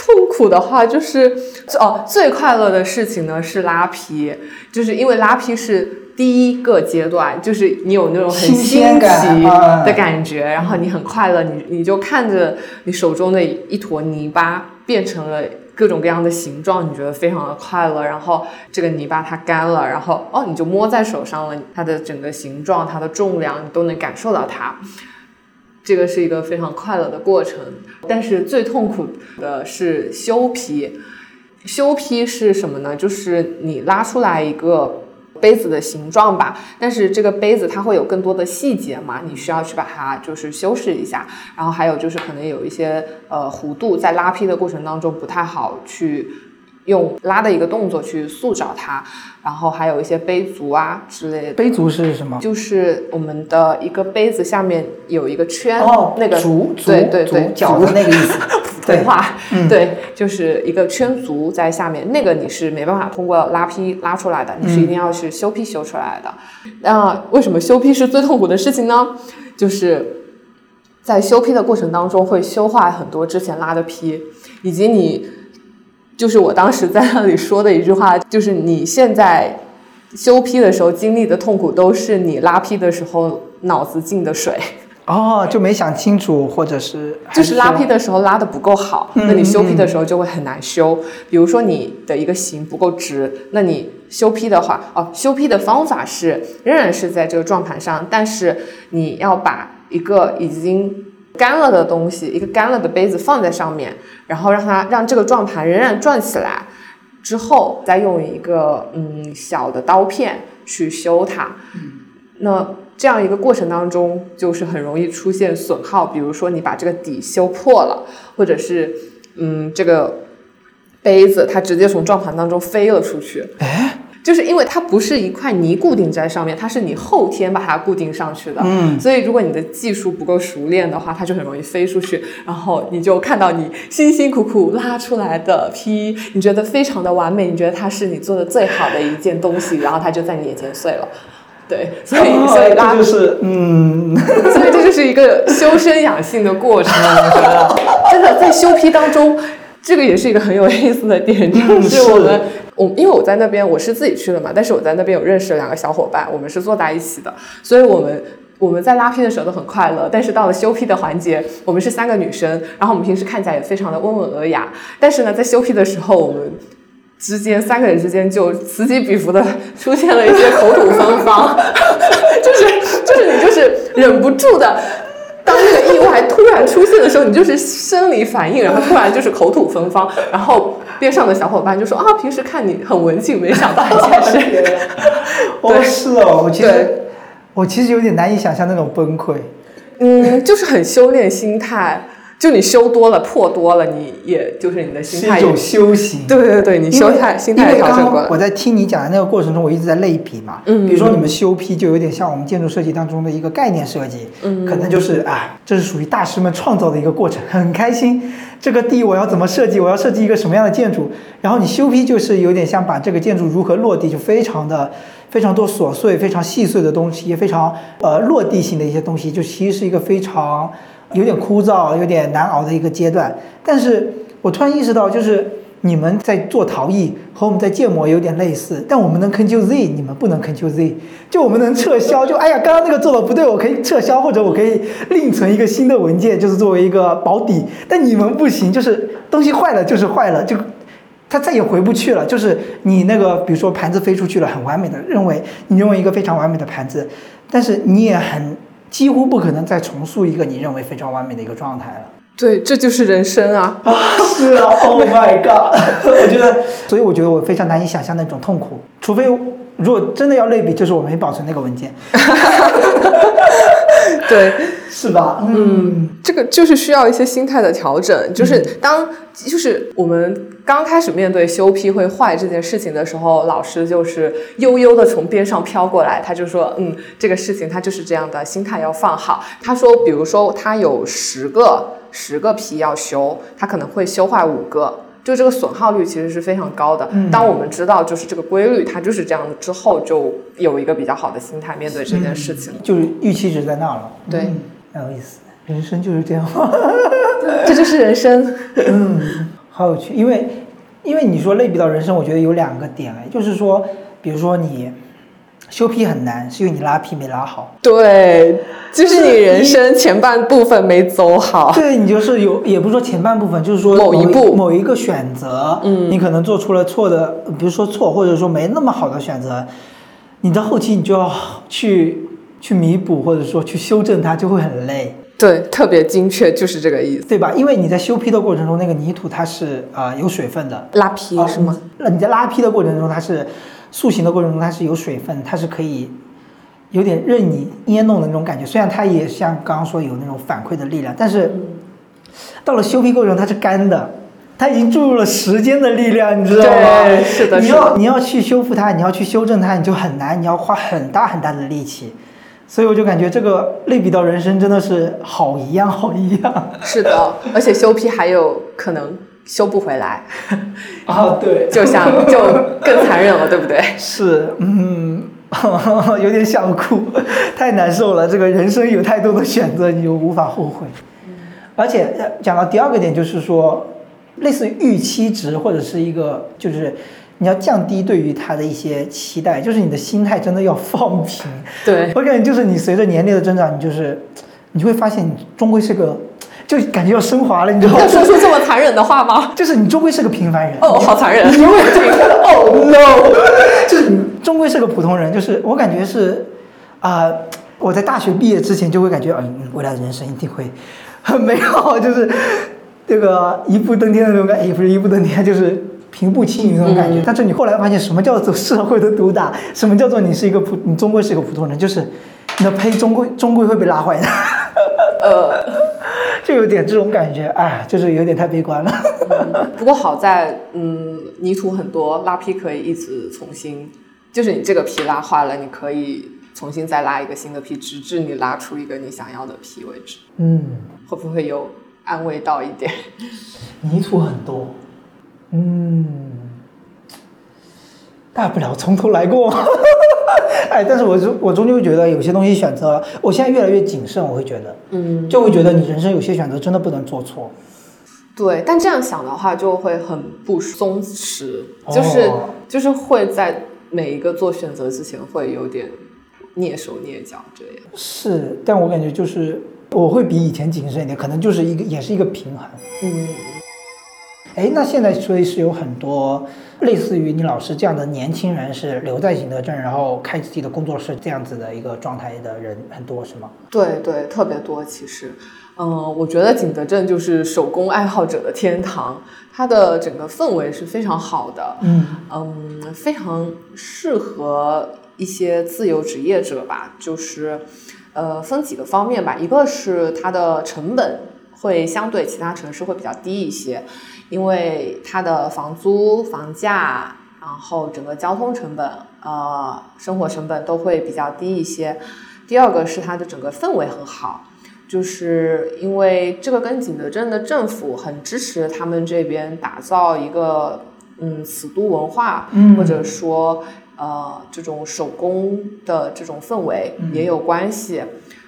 痛苦的话就是哦，最快乐的事情呢是拉皮，就是因为拉皮是第一个阶段，就是你有那种很新奇的感觉，然后你很快乐，你你就看着你手中的一坨泥巴变成了各种各样的形状，你觉得非常的快乐。然后这个泥巴它干了，然后哦你就摸在手上了，它的整个形状、它的重量你都能感受到它。这个是一个非常快乐的过程，但是最痛苦的是修坯。修坯是什么呢？就是你拉出来一个杯子的形状吧，但是这个杯子它会有更多的细节嘛，你需要去把它就是修饰一下。然后还有就是可能有一些呃弧度，在拉坯的过程当中不太好去。用拉的一个动作去塑造它，然后还有一些杯足啊之类的。杯足是什么？就是我们的一个杯子下面有一个圈，哦，那个足，对对对，脚的那个意思。普通话，对，就是一个圈足在下面，那个你是没办法通过拉坯拉出来的，你是一定要去修坯修出来的。那为什么修坯是最痛苦的事情呢？就是在修坯的过程当中会修坏很多之前拉的坯，以及你。就是我当时在那里说的一句话，就是你现在修坯的时候经历的痛苦，都是你拉坯的时候脑子进的水。哦，就没想清楚，或者是就是拉坯的时候拉的不够好，那你修坯的时候就会很难修。比如说你的一个形不够直，那你修坯的话，哦，修坯的方法是仍然是在这个转盘上，但是你要把一个已经。干了的东西，一个干了的杯子放在上面，然后让它让这个转盘仍然转起来，之后再用一个嗯小的刀片去修它。那这样一个过程当中，就是很容易出现损耗，比如说你把这个底修破了，或者是嗯这个杯子它直接从转盘当中飞了出去。哎，就是因为它不是一块泥固定在上面，它是你后天把它固定上去的。嗯所以如果你的技术不够熟练的话，它就很容易飞出去，然后你就看到你辛辛苦苦拉出来的坯，你觉得非常的完美，你觉得它是你做的最好的一件东西，然后它就在你眼前碎了。对，所以所以拉这就是嗯，所以这就是一个修身养性的过程，我觉得真的在修坯当中，这个也是一个很有意思的点，就是我们我因为我在那边我是自己去的嘛，但是我在那边有认识两个小伙伴，我们是坐在一起的，所以我们。我们在拉坯的时候都很快乐，但是到了修坯的环节，我们是三个女生，然后我们平时看起来也非常的温文尔雅，但是呢，在修坯的时候，我们之间三个人之间就此起彼伏的出现了一些口吐芬芳，就是就是你就是忍不住的。当那个意外突然出现的时候，你就是生理反应，然后突然就是口吐芬芳，然后边上的小伙伴就说啊，平时看你很文静，没想到一件事。哦是哦，我其实我其实有点难以想象那种崩溃。嗯，就是很修炼心态，就你修多了、破多了，你也就是你的心态一种修行。对对对，你修态心态也因为刚调整过来。刚我在听你讲的那个过程中，我一直在类比嘛。嗯比如说你们修坯就有点像我们建筑设计当中的一个概念设计，嗯可能就是啊，这是属于大师们创造的一个过程，很开心。这个地我要怎么设计？我要设计一个什么样的建筑？然后你修坯就是有点像把这个建筑如何落地，就非常的非常多琐碎、非常细碎的东西，也非常呃落地性的一些东西，就其实是一个非常有点枯燥、有点难熬的一个阶段。但是我突然意识到，就是你们在做陶艺和我们在建模有点类似，但我们能 Ctrl Z，你们不能 Ctrl Z。就我们能撤销，就哎呀，刚刚那个做的不对，我可以撤销，或者我可以另存一个新的文件，就是作为一个保底。但你们不行，就是东西坏了就是坏了，就它再也回不去了。就是你那个，比如说盘子飞出去了，很完美的，认为你认为一个非常完美的盘子，但是你也很几乎不可能再重塑一个你认为非常完美的一个状态了。对，这就是人生啊！啊，是啊，Oh my god！我觉得，所以我觉得我非常难以想象那种痛苦，除非如果真的要类比，就是我没保存那个文件，对，是吧？嗯，这个就是需要一些心态的调整，就是当就是我们刚开始面对修坯会坏这件事情的时候，老师就是悠悠的从边上飘过来，他就说，嗯，这个事情他就是这样的，心态要放好。他说，比如说他有十个十个坯要修，他可能会修坏五个。就这个损耗率其实是非常高的。嗯当我们知道就是这个规律，它就是这样的之后，就有一个比较好的心态面对这件事情。就是预期值在那儿了。对嗯，很有意思，人生就是这样。这就是人生。嗯，好有趣，因为因为你说类比到人生，我觉得有两个点哎，就是说，比如说你修皮很难，是因为你拉皮没拉好。对，就是你人生前半部分没走好。对你就是有，也不是说前半部分，就是说某一步某一个选择，嗯你可能做出了错的，比如说错，或者说没那么好的选择，你到后期你就要去去弥补，或者说去修正它，就会很累，对，特别精确，就是这个意思。对吧？因为你在修坯的过程中，那个泥土它是啊、呃有水分的，拉坯是吗？那你在拉坯的过程中，它是塑形的过程中，它是有水分，它是可以有点任你捏弄的那种感觉。虽然它也像刚刚说有那种反馈的力量，但是到了修皮过程，它是干的，它已经注入了时间的力量，你知道吗？对是的你要你要去修复它，你要去修正它，你就很难，你要花很大很大的力气。所以我就感觉这个类比到人生真的是好一样好一样是的，而且修皮还有可能修不回来，啊！对，就像就更残忍了，对不对？是，嗯，有点想哭，太难受了。这个人生有太多的选择，你就无法后悔。而且呃讲到第二个点，就是说，类似于预期值或者是一个，就是你要降低对于他的一些期待，就是你的心态真的要放平。对，我感觉就是你随着年龄的增长，你就是你会发现你终归是个，就感觉要升华了，你知道吗要？说出这么残忍的话吗？就是你终归是个平凡人。哦，好残忍！你永远哦 no，就是你终归是个普通人。就是我感觉是，啊、我在大学毕业之前就会感觉，嗯，未来的人生一定会很美好，就是这个一步登天的那种感觉，也不是一步登天，就是平步青云那种感觉。但是你后来发现，什么叫做社会的毒打？什么叫做你是一个普，你终归是一个普通人？就是你的胚终归终归会被拉坏的。呃，就有点这种感觉，哎，就是有点太悲观了。不过好在，嗯，泥土很多，拉坯可以一直重新，就是你这个皮拉坏了，你可以重新再拉一个新的坯，直至你拉出一个你想要的坯为止。嗯，会不会有安慰到一点？泥土很多，嗯，大不了从头来过。哎，但是我终我终究觉得有些东西选择，我现在越来越谨慎，我会觉得，嗯，就会觉得你人生有些选择真的不能做错。对，但这样想的话就会很不松弛，就是、哦就是会在每一个做选择之前会有点蹑手蹑脚这样。是，但我感觉就是我会比以前谨慎一点，可能就是一个也是一个平衡。嗯，哎，那现在所以是有很多类似于你老师这样的年轻人是留在景德镇，然后开自己的工作室这样子的一个状态的人很多是吗？对对，特别多其实。嗯，我觉得景德镇就是手工爱好者的天堂，它的整个氛围是非常好的。嗯嗯，非常适合一些自由职业者吧，就是，呃，分几个方面吧，一个是它的成本会相对其他城市会比较低一些，因为它的房租、房价，然后整个交通成本、呃，生活成本都会比较低一些。第二个是它的整个氛围很好。就是因为这个跟景德镇的政府很支持他们这边打造一个嗯死都文化，嗯或者说呃这种手工的这种氛围也有关系。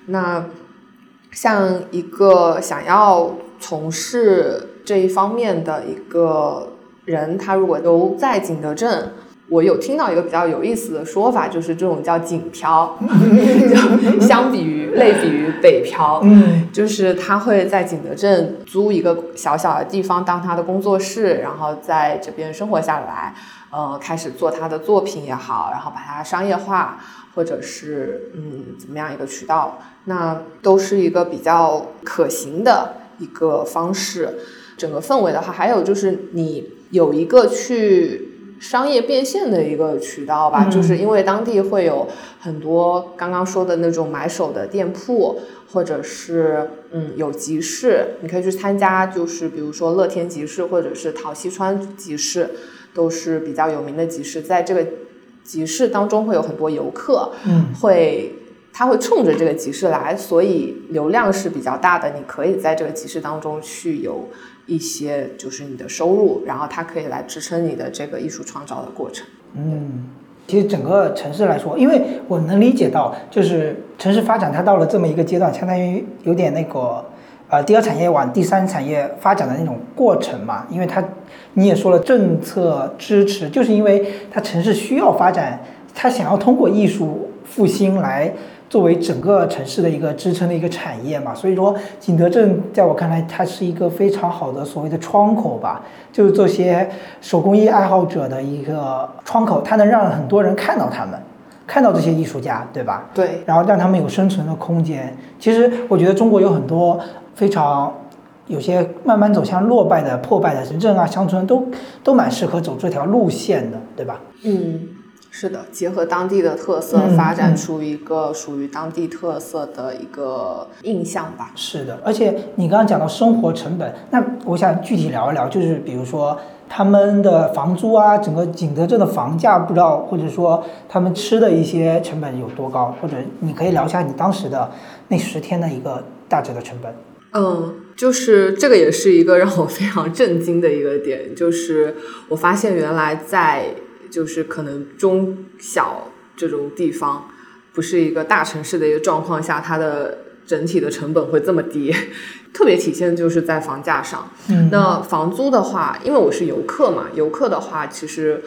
那像一个想要从事这一方面的一个人，他如果都在景德镇。我有听到一个比较有意思的说法，就是这种叫“景漂”，就相比于类比于北漂，嗯就是他会在景德镇租一个小小的地方当他的工作室，然后在这边生活下来，呃，开始做他的作品也好，然后把它商业化，或者是嗯怎么样一个渠道，那都是一个比较可行的一个方式。整个氛围的话，还有就是你有一个去。商业变现的一个渠道吧，嗯就是因为当地会有很多刚刚说的那种买手的店铺，或者是嗯有集市，你可以去参加，就是比如说乐天集市或者是陶溪川集市，都是比较有名的集市。在这个集市当中会有很多游客，嗯会他会冲着这个集市来，所以流量是比较大的。你可以在这个集市当中去有一些就是你的收入，然后它可以来支撑你的这个艺术创造的过程。嗯，其实整个城市来说，因为我能理解到，就是城市发展它到了这么一个阶段，相当于有点那个呃第二产业往第三产业发展的那种过程嘛。因为它你也说了，政策支持，就是因为它城市需要发展，它想要通过艺术复兴来。作为整个城市的一个支撑的一个产业嘛，所以说景德镇在我看来，它是一个非常好的所谓的窗口吧，就是这些手工艺爱好者的一个窗口，它能让很多人看到他们，看到这些艺术家，对吧？对，然后让他们有生存的空间。其实我觉得中国有很多非常有些慢慢走向落败的、破败的城镇啊、乡村，都都蛮适合走这条路线的，对吧？嗯，是的，结合当地的特色，嗯发展嗯出一个属于当地特色的一个印象吧。是的，而且你刚刚讲到生活成本，那我想具体聊一聊，就是比如说他们的房租啊，整个景德镇的房价不知道，或者说他们吃的一些成本有多高，或者你可以聊一下你当时的那十天的一个大致的成本。嗯，就是这个也是一个让我非常震惊的一个点，就是我发现原来在就是可能中小这种地方，不是一个大城市的一个状况下，它的整体的成本会这么低，特别体现就是在房价上。嗯那房租的话，因为我是游客嘛，游客的话其实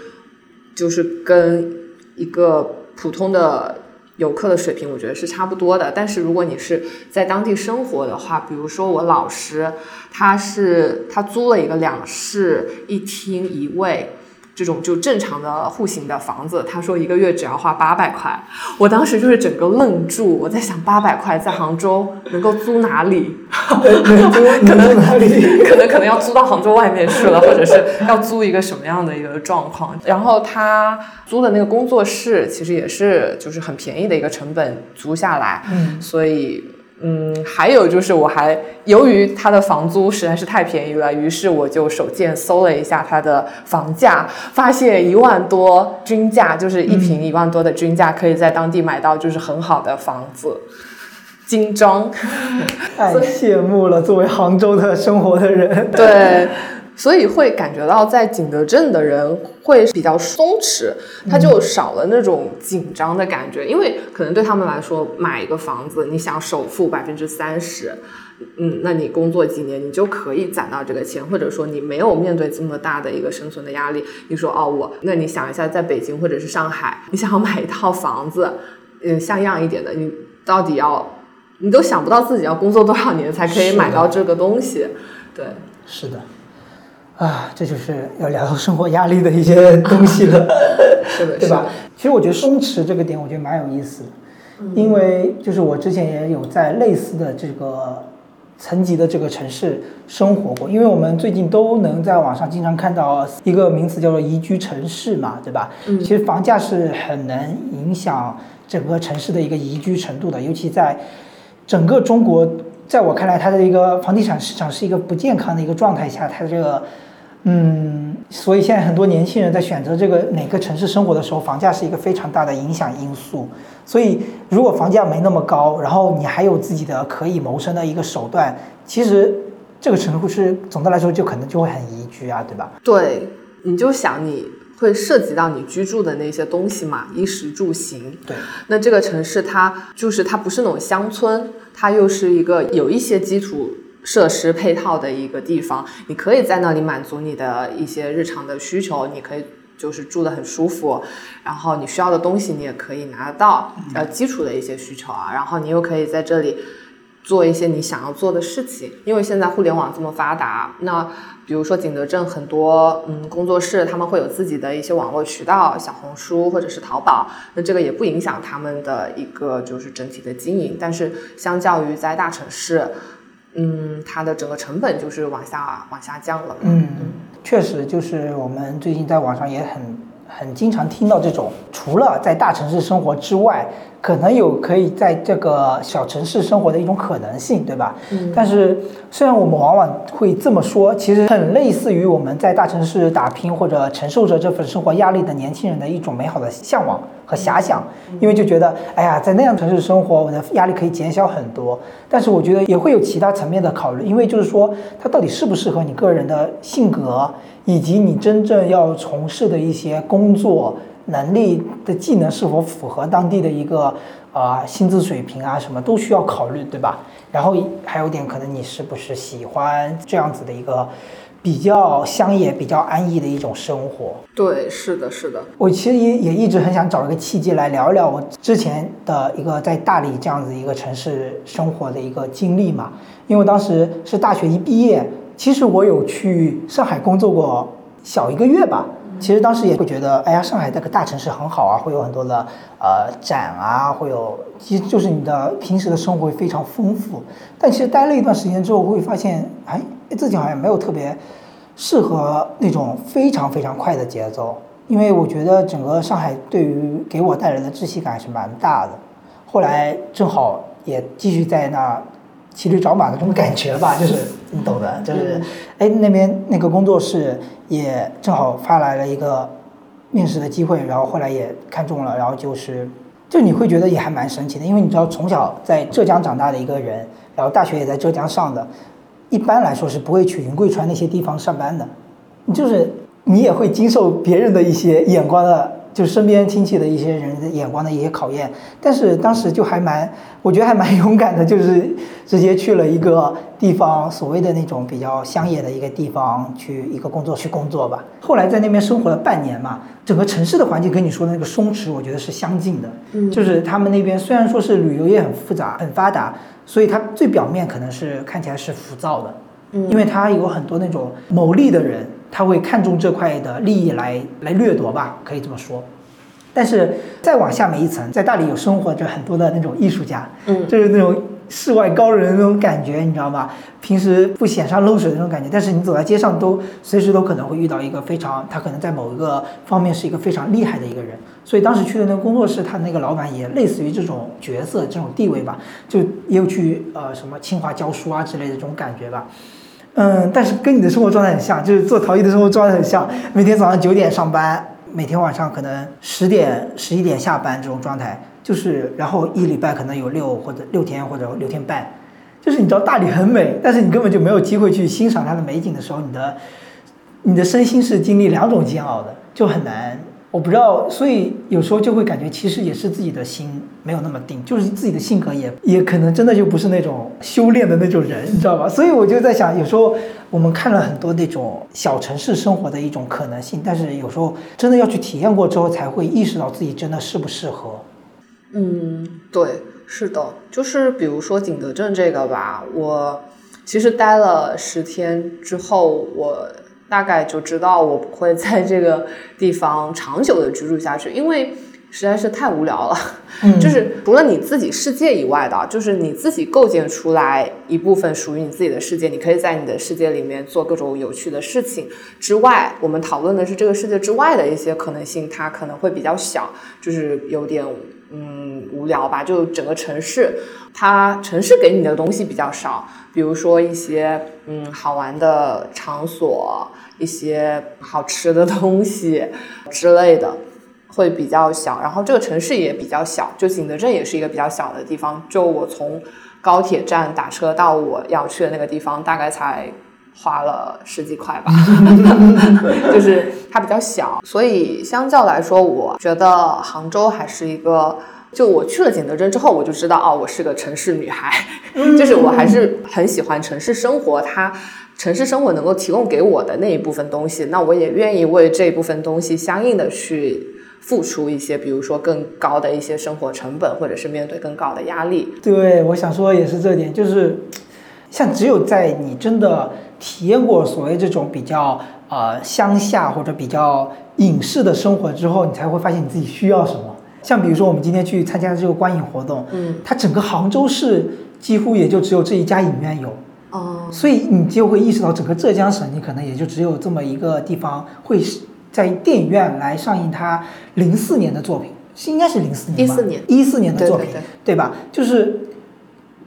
就是跟一个普通的游客的水平，我觉得是差不多的。但是如果你是在当地生活的话，比如说我老师，他是他租了一个两室一厅一卫，这种就正常的户型的房子，他说一个月只要花八百块，我当时就是整个愣住，我在想八百块在杭州能够租哪里？可能哪里？可能可能要租到杭州外面去了，或者是要租一个什么样的一个状况？然后他租的那个工作室其实也是就是很便宜的一个成本租下来，嗯，所以。嗯，还有就是，我还由于它的房租实在是太便宜了，于是我就手贱搜了一下它的房价，发现一万多均价，就是一平一万多的均价，可以在当地买到就是很好的房子，精装。太羡慕了，作为杭州的生活的人。对。所以会感觉到在景德镇的人会比较松弛，他就少了那种紧张的感觉，因为可能对他们来说，买一个房子，你想首付百分之三十，嗯，那你工作几年你就可以攒到这个钱，或者说你没有面对这么大的一个生存的压力。你说哦，我那你想一下，在北京或者是上海，你想要买一套房子，嗯，像样一点的，你到底要，你都想不到自己要工作多少年才可以买到这个东西，对，是的。啊，这就是要聊到生活压力的一些东西了，是的，对吧？其实我觉得松弛这个点，我觉得蛮有意思的，因为就是我之前也有在类似的这个层级的这个城市生活过，因为我们最近都能在网上经常看到一个名词叫做宜居城市嘛，对吧？嗯，其实房价是很能影响整个城市的一个宜居程度的，尤其在整个中国，在我看来，它的一个房地产市场是一个不健康的一个状态下，它这个。嗯，所以现在很多年轻人在选择这个哪个城市生活的时候，房价是一个非常大的影响因素。所以，如果房价没那么高，然后你还有自己的可以谋生的一个手段，其实这个城市总的来说就可能就会很宜居啊，对吧？对，你就想你会涉及到你居住的那些东西嘛，衣食住行。对，那这个城市它就是它不是那种乡村，它又是一个有一些基础。设施配套的一个地方，你可以在那里满足你的一些日常的需求，你可以就是住的很舒服，然后你需要的东西你也可以拿得到，呃，基础的一些需求啊，然后你又可以在这里做一些你想要做的事情，因为现在互联网这么发达，那比如说景德镇很多嗯工作室，他们会有自己的一些网络渠道，小红书或者是淘宝，那这个也不影响他们的一个就是整体的经营，但是相较于在大城市。嗯，它的整个成本就是往下往下降了。嗯，确实，就是我们最近在网上也很很经常听到这种，除了在大城市生活之外，可能有可以在这个小城市生活的一种可能性，对吧？嗯。但是，虽然我们往往会这么说，其实很类似于我们在大城市打拼或者承受着这份生活压力的年轻人的一种美好的向往。和遐想，因为就觉得，哎呀，在那样城市生活，我的压力可以减小很多。但是我觉得也会有其他层面的考虑，因为就是说，它到底适不适合你个人的性格，以及你真正要从事的一些工作能力的技能是否符合当地的一个啊薪资水平啊，什么都需要考虑，对吧？然后还有点可能你是不是喜欢这样子的一个。比较乡野、比较安逸的一种生活。对，是的，是的。我其实也也一直很想找一个契机来聊一聊我之前的一个在大理这样子一个城市生活的一个经历嘛。因为当时是大学一毕业，其实我有去上海工作过小一个月吧。其实当时也会觉得，哎呀，上海这个大城市很好啊，会有很多的呃展啊，会有，其实就是你的平时的生活会非常丰富。但其实待了一段时间之后，会发现，哎。自己好像没有特别适合那种非常非常快的节奏，因为我觉得整个上海对于给我带来的窒息感是蛮大的。后来正好也继续在那骑驴找马的这种感觉吧，就是你懂的，就是哎那边那个工作室也正好发来了一个面试的机会，然后后来也看中了，然后就是就你会觉得也还蛮神奇的，因为你知道从小在浙江长大的一个人，然后大学也在浙江上的。一般来说是不会去云贵川那些地方上班的，就是你也会经受别人的一些眼光的，就身边亲戚的一些人的眼光的一些考验。但是当时就还蛮，我觉得还蛮勇敢的，就是直接去了一个地方，所谓的那种比较乡野的一个地方，去一个工作去工作吧。后来在那边生活了半年嘛，整个城市的环境跟你说的那个松弛，我觉得是相近的。嗯，就是他们那边虽然说是旅游业很复杂、很发达。所以它最表面可能是看起来是浮躁的，嗯因为他有很多那种牟利的人，他会看重这块的利益来来掠夺吧，可以这么说。但是再往下面一层，在大理有生活着很多的那种艺术家，嗯就是那种世外高人的那种感觉，你知道吗？平时不显山露水的那种感觉，但是你走在街上都随时都可能会遇到一个非常，他可能在某一个方面是一个非常厉害的一个人。所以当时去的那个工作室，他那个老板也类似于这种角色、这种地位吧，就也有去呃什么清华教书啊之类的这种感觉吧。嗯，但是跟你的生活状态很像，就是做陶艺的生活状态很像，每天早上九点上班，每天晚上可能十点、十一点下班这种状态，就是然后一礼拜可能有六或者六天或者六天半，就是你知道大理很美，但是你根本就没有机会去欣赏它的美景的时候，你的你的身心是经历两种煎熬的，就很难。我不知道，所以有时候就会感觉，其实也是自己的心没有那么定，就是自己的性格也也可能真的就不是那种修炼的那种人，你知道吧？所以我就在想，有时候我们看了很多那种小城市生活的一种可能性，但是有时候真的要去体验过之后，才会意识到自己真的适不适合。嗯，对，是的，就是比如说景德镇这个吧，我其实待了十天之后，我大概就知道我不会在这个地方长久的居住下去，因为实在是太无聊了。嗯就是除了你自己世界以外的，就是你自己构建出来一部分属于你自己的世界，你可以在你的世界里面做各种有趣的事情之外，我们讨论的是这个世界之外的一些可能性，它可能会比较小，就是有点嗯无聊吧。就整个城市，它城市给你的东西比较少，比如说一些嗯好玩的场所，一些好吃的东西之类的。会比较小，然后这个城市也比较小，就景德镇也是一个比较小的地方。就我从高铁站打车到我要去的那个地方，大概才花了十几块吧，就是它比较小，所以相较来说，我觉得杭州还是一个。就我去了景德镇之后，我就知道哦，我是个城市女孩，就是我还是很喜欢城市生活，它城市生活能够提供给我的那一部分东西，那我也愿意为这一部分东西相应的去付出一些，比如说更高的一些生活成本，或者是面对更高的压力。对，我想说也是这点，就是像只有在你真的体验过所谓这种比较呃乡下或者比较隐士的生活之后，你才会发现你自己需要什么。像比如说我们今天去参加这个观影活动，嗯，它整个杭州市几乎也就只有这一家影院有，哦，所以你就会意识到整个浙江省，你可能也就只有这么一个地方会是在电影院来上映他零四年的作品，是应该是零四年吧？14年一四年的作品，对对对对吧？就是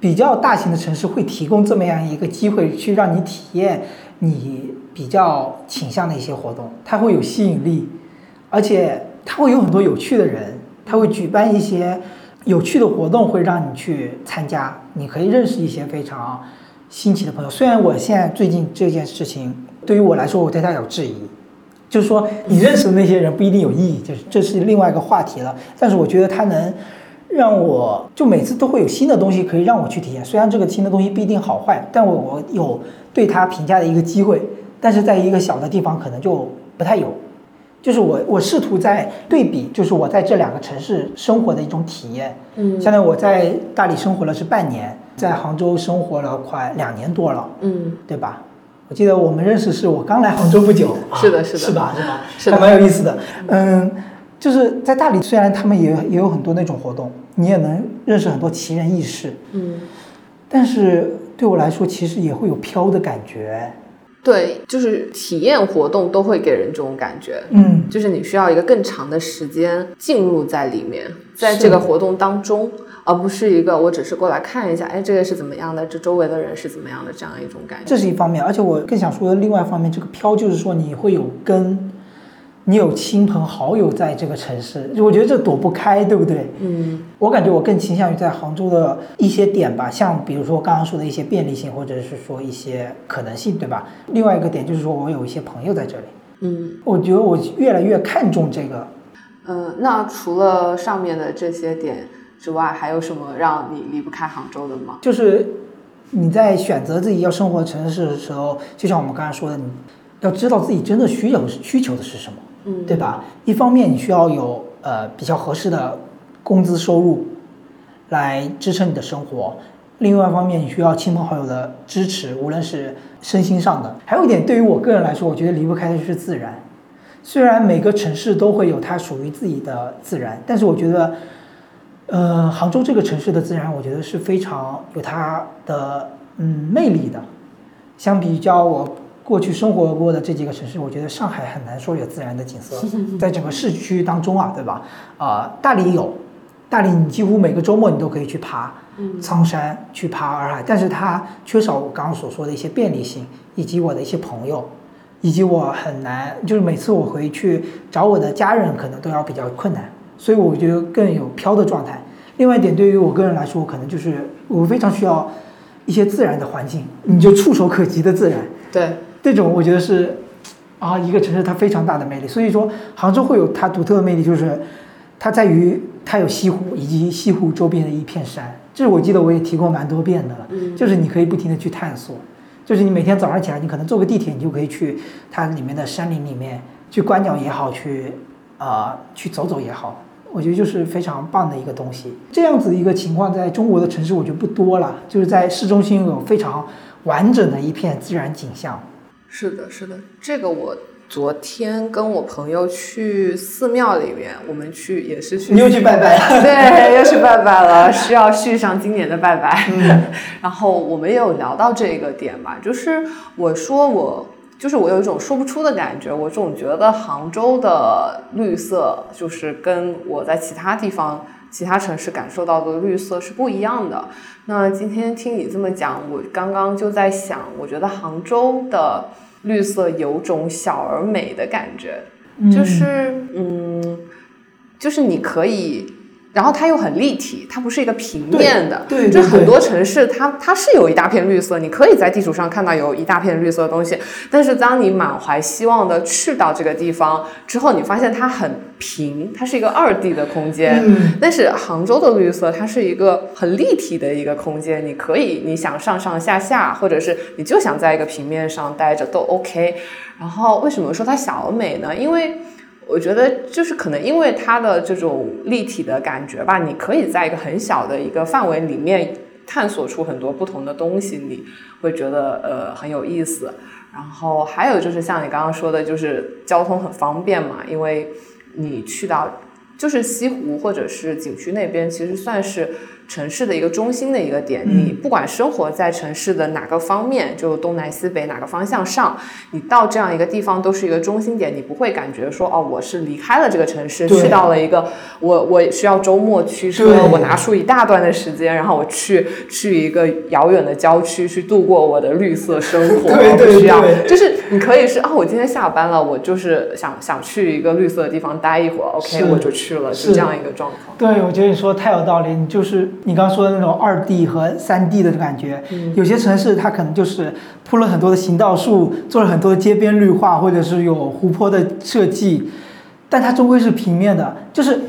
比较大型的城市会提供这么样一个机会，去让你体验你比较倾向的一些活动，它会有吸引力，而且它会有很多有趣的人，它会举办一些有趣的活动，会让你去参加，你可以认识一些非常新奇的朋友。虽然我现在最近这件事情对于我来说，我对他有质疑，就是说你认识的那些人不一定有意义，就是这是另外一个话题了。但是我觉得他能让我就每次都会有新的东西可以让我去体验，虽然这个新的东西不一定好坏，但我我有对他评价的一个机会，但是在一个小的地方可能就不太有。就是我我试图在对比，就是我在这两个城市生活的一种体验。嗯相当于我在大理生活了是半年，在杭州生活了快两年多了，嗯，对吧？我记得我们认识是我刚来杭州不久，是的是的是吧？是吧？是的还蛮有意思的。嗯，就是在大理，虽然他们也也有很多那种活动，你也能认识很多奇人异事，嗯，但是对我来说，其实也会有飘的感觉。对，就是体验活动都会给人这种感觉。嗯，就是你需要一个更长的时间进入在里面，在这个活动当中，而不是一个我只是过来看一下，哎，这个是怎么样的，这周围的人是怎么样的这样一种感觉。这是一方面，而且我更想说的另外一方面，这个飘就是说你会有跟，你有亲朋好友在这个城市，我觉得这躲不开，对不对？嗯我感觉我更倾向于在杭州的一些点吧，像比如说刚刚说的一些便利性，或者是说一些可能性，对吧？另外一个点就是说我有一些朋友在这里，嗯我觉得我越来越看重这个。呃，那除了上面的这些点之外，还有什么让你离不开杭州的吗？就是你在选择自己要生活城市的时候，就像我们刚才说的，你要知道自己真的需要需求的是什么，嗯对吧？一方面你需要有呃比较合适的工资收入来支撑你的生活，另外一方面你需要亲朋好友的支持，无论是身心上的。还有一点，对于我个人来说，我觉得离不开的就是自然。虽然每个城市都会有它属于自己的自然，但是我觉得，呃，杭州这个城市的自然，我觉得是非常有它的嗯魅力的。相比较我过去生活过的这几个城市，我觉得上海很难说有自然的景色，在整个市区当中啊，对吧？啊、大理有，大理你几乎每个周末你都可以去爬苍山，去爬洱海，但是它缺少我刚刚所说的一些便利性，以及我的一些朋友，以及我很难，就是每次我回去找我的家人，可能都要比较困难，所以我觉得更有飘的状态。另外一点，对于我个人来说，可能就是我非常需要一些自然的环境，你就触手可及的自然。对，这种我觉得是啊，一个城市它非常大的魅力。所以说，杭州会有它独特的魅力，就是它在于它有西湖以及西湖周边的一片山。这是我记得我也提过蛮多遍的了，就是你可以不停的去探索，就是你每天早上起来，你可能坐个地铁，你就可以去它里面的山林里面去观鸟也好，去啊、去走走也好。我觉得就是非常棒的一个东西。这样子的一个情况，在中国的城市我觉得不多了，就是在市中心有非常完整的一片自然景象。是的，是的，这个我昨天跟我朋友去寺庙里面，我们去也是去，你又去拜拜了对，又去拜拜了，需要续上今年的拜拜。然后我们也有聊到这个点吧，就是我说我。就是我有一种说不出的感觉，我总觉得杭州的绿色就是跟我在其他地方、其他城市感受到的绿色是不一样的。那今天听你这么讲，我刚刚就在想，我觉得杭州的绿色有种小而美的感觉，就是嗯，就是你可以。然后它又很立体，它不是一个平面的，对对对就很多城市它它是有一大片绿色，你可以在地图上看到有一大片绿色的东西，但是当你满怀希望的去到这个地方之后，你发现它很平，它是一个二 D 的空间。嗯但是杭州的绿色，它是一个很立体的一个空间，你可以你想上上下下，或者是你就想在一个平面上待着都 OK。然后为什么说它小而美呢？因为我觉得就是可能因为它的这种立体的感觉吧，你可以在一个很小的一个范围里面探索出很多不同的东西，你会觉得呃很有意思。然后还有就是像你刚刚说的，就是交通很方便嘛，因为你去到就是西湖或者是景区那边，其实算是城市的一个中心的一个点。你不管生活在城市的哪个方面，就东南西北哪个方向上，你到这样一个地方都是一个中心点，你不会感觉说哦，我是离开了这个城市，去到了一个我我需要周末驱车，对我拿出一大段的时间，然后我去去一个遥远的郊区去度过我的绿色生活，不需要就是你可以是啊，我今天下班了，我就是想想去一个绿色的地方待一会儿，OK，我就去了，是就这样一个状况。对，我觉得你说的太有道理。你就是你刚刚说的那种二 D 和三 D 的感觉，有些城市它可能就是铺了很多的行道树，做了很多的街边绿化，或者是有湖泊的设计，但它终归是平面的。就是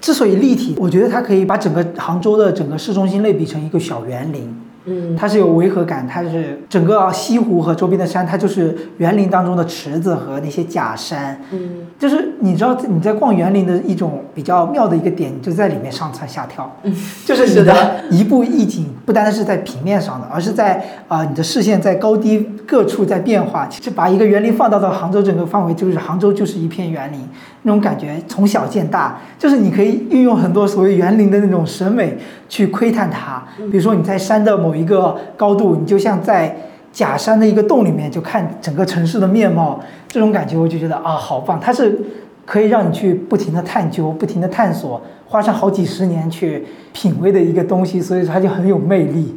之所以立体，我觉得它可以把整个杭州的整个市中心类比成一个小园林。嗯，它是有违和感，它是整个西湖和周边的山，它就是园林当中的池子和那些假山。嗯，就是你知道你在逛园林的一种比较妙的一个点，你就在里面上蹿下跳。嗯，就是你的的一步一景，不单单是在平面上的，而是在啊、你的视线在高低各处在变化。其实把一个园林放大到杭州整个范围，就是杭州就是一片园林，那种感觉从小见大，就是你可以运用很多所谓园林的那种审美去窥探它。比如说你在山的某一个高度，你就像在假山的一个洞里面，就看整个城市的面貌，这种感觉我就觉得啊，好棒！它是可以让你去不停的探究、不停的探索，花上好几十年去品味的一个东西，所以它就很有魅力。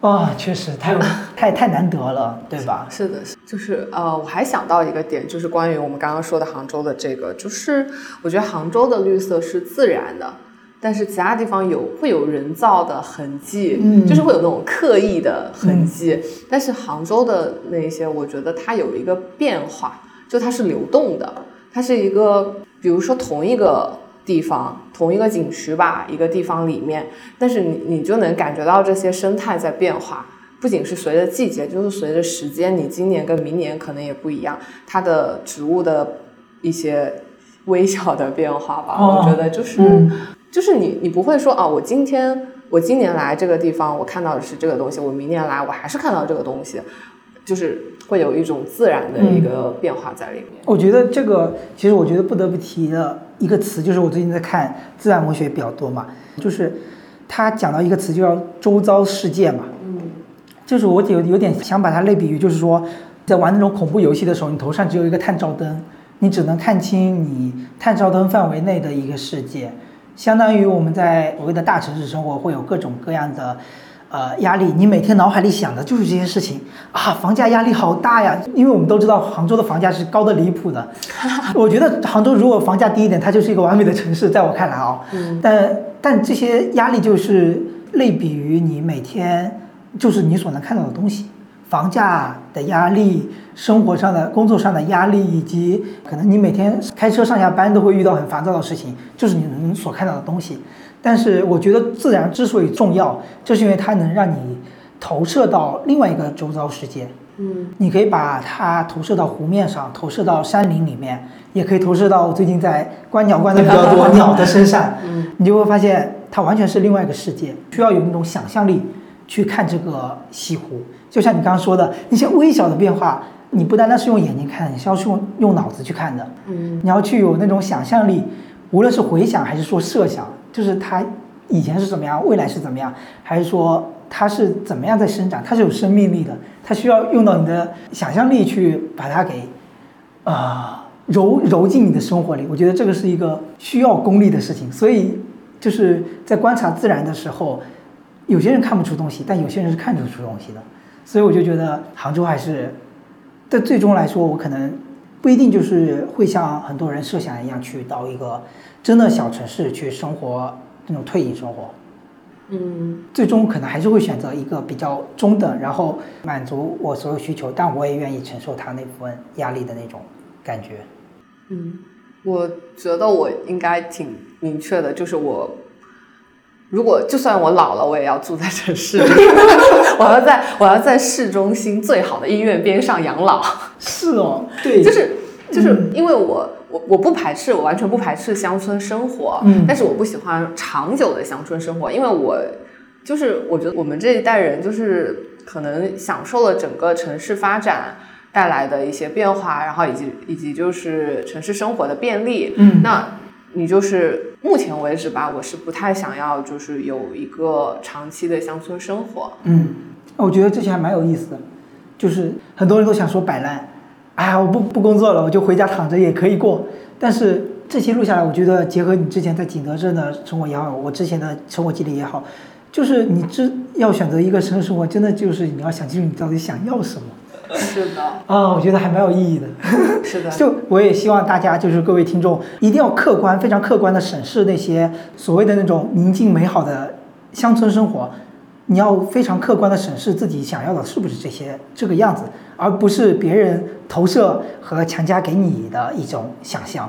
啊、确实太有 太太难得了，对吧？是的，是就是呃，我还想到一个点，就是关于我们刚刚说的杭州的这个，就是我觉得杭州的绿色是自然的。但是其他地方有会有人造的痕迹，嗯就是会有那种刻意的痕迹。但是杭州的那些，我觉得它有一个变化，就它是流动的，它是一个，比如说同一个地方，同一个景区吧，一个地方里面，但是你你就能感觉到这些生态在变化。不仅是随着季节，就是随着时间，你今年跟明年可能也不一样，它的植物的一些微小的变化吧，哦我觉得就是、嗯就是你你不会说啊，我今天我今年来这个地方，我看到的是这个东西，我明年来我还是看到这个东西，就是会有一种自然的一个变化在里面。我觉得这个其实我觉得不得不提的一个词，就是我最近在看自然文学比较多嘛，就是他讲到一个词就叫周遭世界嘛，嗯就是我有有点想把它类比于，就是说在玩那种恐怖游戏的时候，你头上只有一个探照灯，你只能看清你探照灯范围内的一个世界，相当于我们在所谓的大城市生活会有各种各样的。呃，压力，你每天脑海里想的就是这些事情。啊，房价压力好大呀，因为我们都知道杭州的房价是高的离谱的。我觉得杭州如果房价低一点，它就是一个完美的城市，在我看来啊、嗯。但但这些压力就是类比于你每天就是你所能看到的东西，房价的压力、生活上的、工作上的压力，以及可能你每天开车上下班都会遇到很烦躁的事情，就是你能所看到的东西。但是我觉得自然之所以重要，就是因为它能让你投射到另外一个周遭世界。嗯你可以把它投射到湖面上，投射到山林里面，也可以投射到我最近在观鸟观的比较多鸟的身上，嗯你就会发现它完全是另外一个世界，需要有那种想象力去看这个西湖。就像你刚刚说的那些微小的变化，你不单单是用眼睛看，你是要去用用脑子去看的。嗯你要去有那种想象力，无论是回想还是说设想，就是它以前是怎么样，未来是怎么样，还是说它是怎么样在生长，它是有生命力的，它需要用到你的想象力去把它给，啊、揉揉进你的生活里。我觉得这个是一个需要功力的事情，所以就是在观察自然的时候，有些人看不出东西，但有些人是看得出东西的。所以我就觉得杭州还是，但最终来说，我可能不一定就是会像很多人设想一样去到一个真的小城市去生活那种退隐生活。嗯最终可能还是会选择一个比较中等，然后满足我所有需求，但我也愿意承受他那部分压力的那种感觉。嗯，我觉得我应该挺明确的，就是我。如果就算我老了，我也要住在城市里，我要在我要在市中心最好的医院边上养老。是哦，对，就是就是因为我我我不排斥，我完全不排斥乡村生活，嗯。但是我不喜欢长久的乡村生活，因为我就是我觉得我们这一代人就是可能享受了整个城市发展带来的一些变化，然后以及以及就是城市生活的便利，嗯。那你就是目前为止吧，我是不太想要就是有一个长期的乡村生活，嗯，我觉得这些还蛮有意思的，就是很多人都想说摆烂，哎呀，我不不工作了，我就回家躺着也可以过。但是这些录下来，我觉得结合你之前在景德镇的生活也好，我之前的生活经历也好，就是你之要选择一个城市生活，真的就是你要想清楚你到底想要什么 是的，啊，我觉得还蛮有意义的。是的，就我也希望大家就是各位听众一定要客观、非常客观的审视那些所谓的那种宁静美好的乡村生活，你要非常客观的审视自己想要的是不是这些这个样子，而不是别人投射和强加给你的一种想象，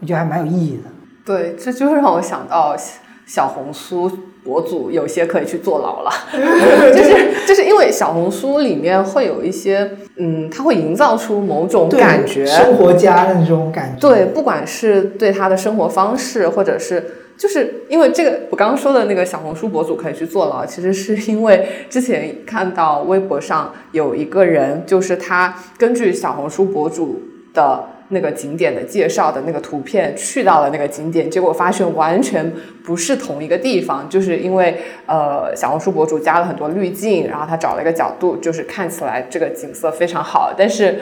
我觉得还蛮有意义的。对，这就是让我想到小小红书博主有些可以去坐牢了，就是就是因为小红书里面会有一些，嗯，它会营造出某种感觉，生活家的那种感觉。对，不管是对他的生活方式，或者是就是因为这个，我刚刚说的那个小红书博主可以去坐牢，其实是因为之前看到微博上有一个人，就是他根据小红书博主的。那个景点的介绍的那个图片去到了那个景点，结果发现完全不是同一个地方，就是因为呃小红书博主加了很多滤镜，然后他找了一个角度，就是看起来这个景色非常好，但是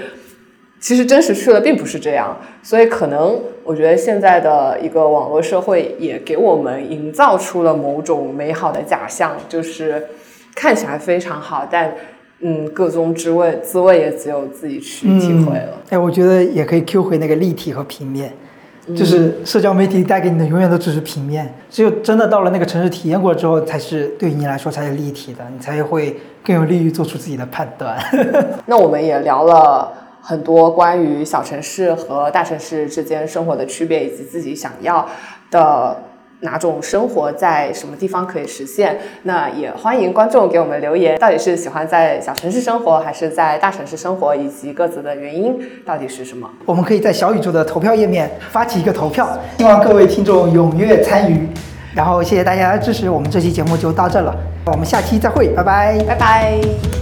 其实真实去了并不是这样，所以可能我觉得现在的一个网络社会也给我们营造出了某种美好的假象，就是看起来非常好，但嗯，个中滋味滋味也只有自己去体会了。哎，我觉得也可以 Q 回那个立体和平面，嗯就是社交媒体带给你的永远都只是平面，只有真的到了那个城市体验过之后，才是对你来说才是立体的，你才会更有利于做出自己的判断。那我们也聊了很多关于小城市和大城市之间生活的区别，以及自己想要的哪种生活在什么地方可以实现。那也欢迎观众给我们留言，到底是喜欢在小城市生活，还是在大城市生活，以及各自的原因到底是什么？我们可以在小宇宙的投票页面发起一个投票，希望各位听众踊跃参与。然后谢谢大家的支持，我们这期节目就到这了，我们下期再会，拜拜。拜拜。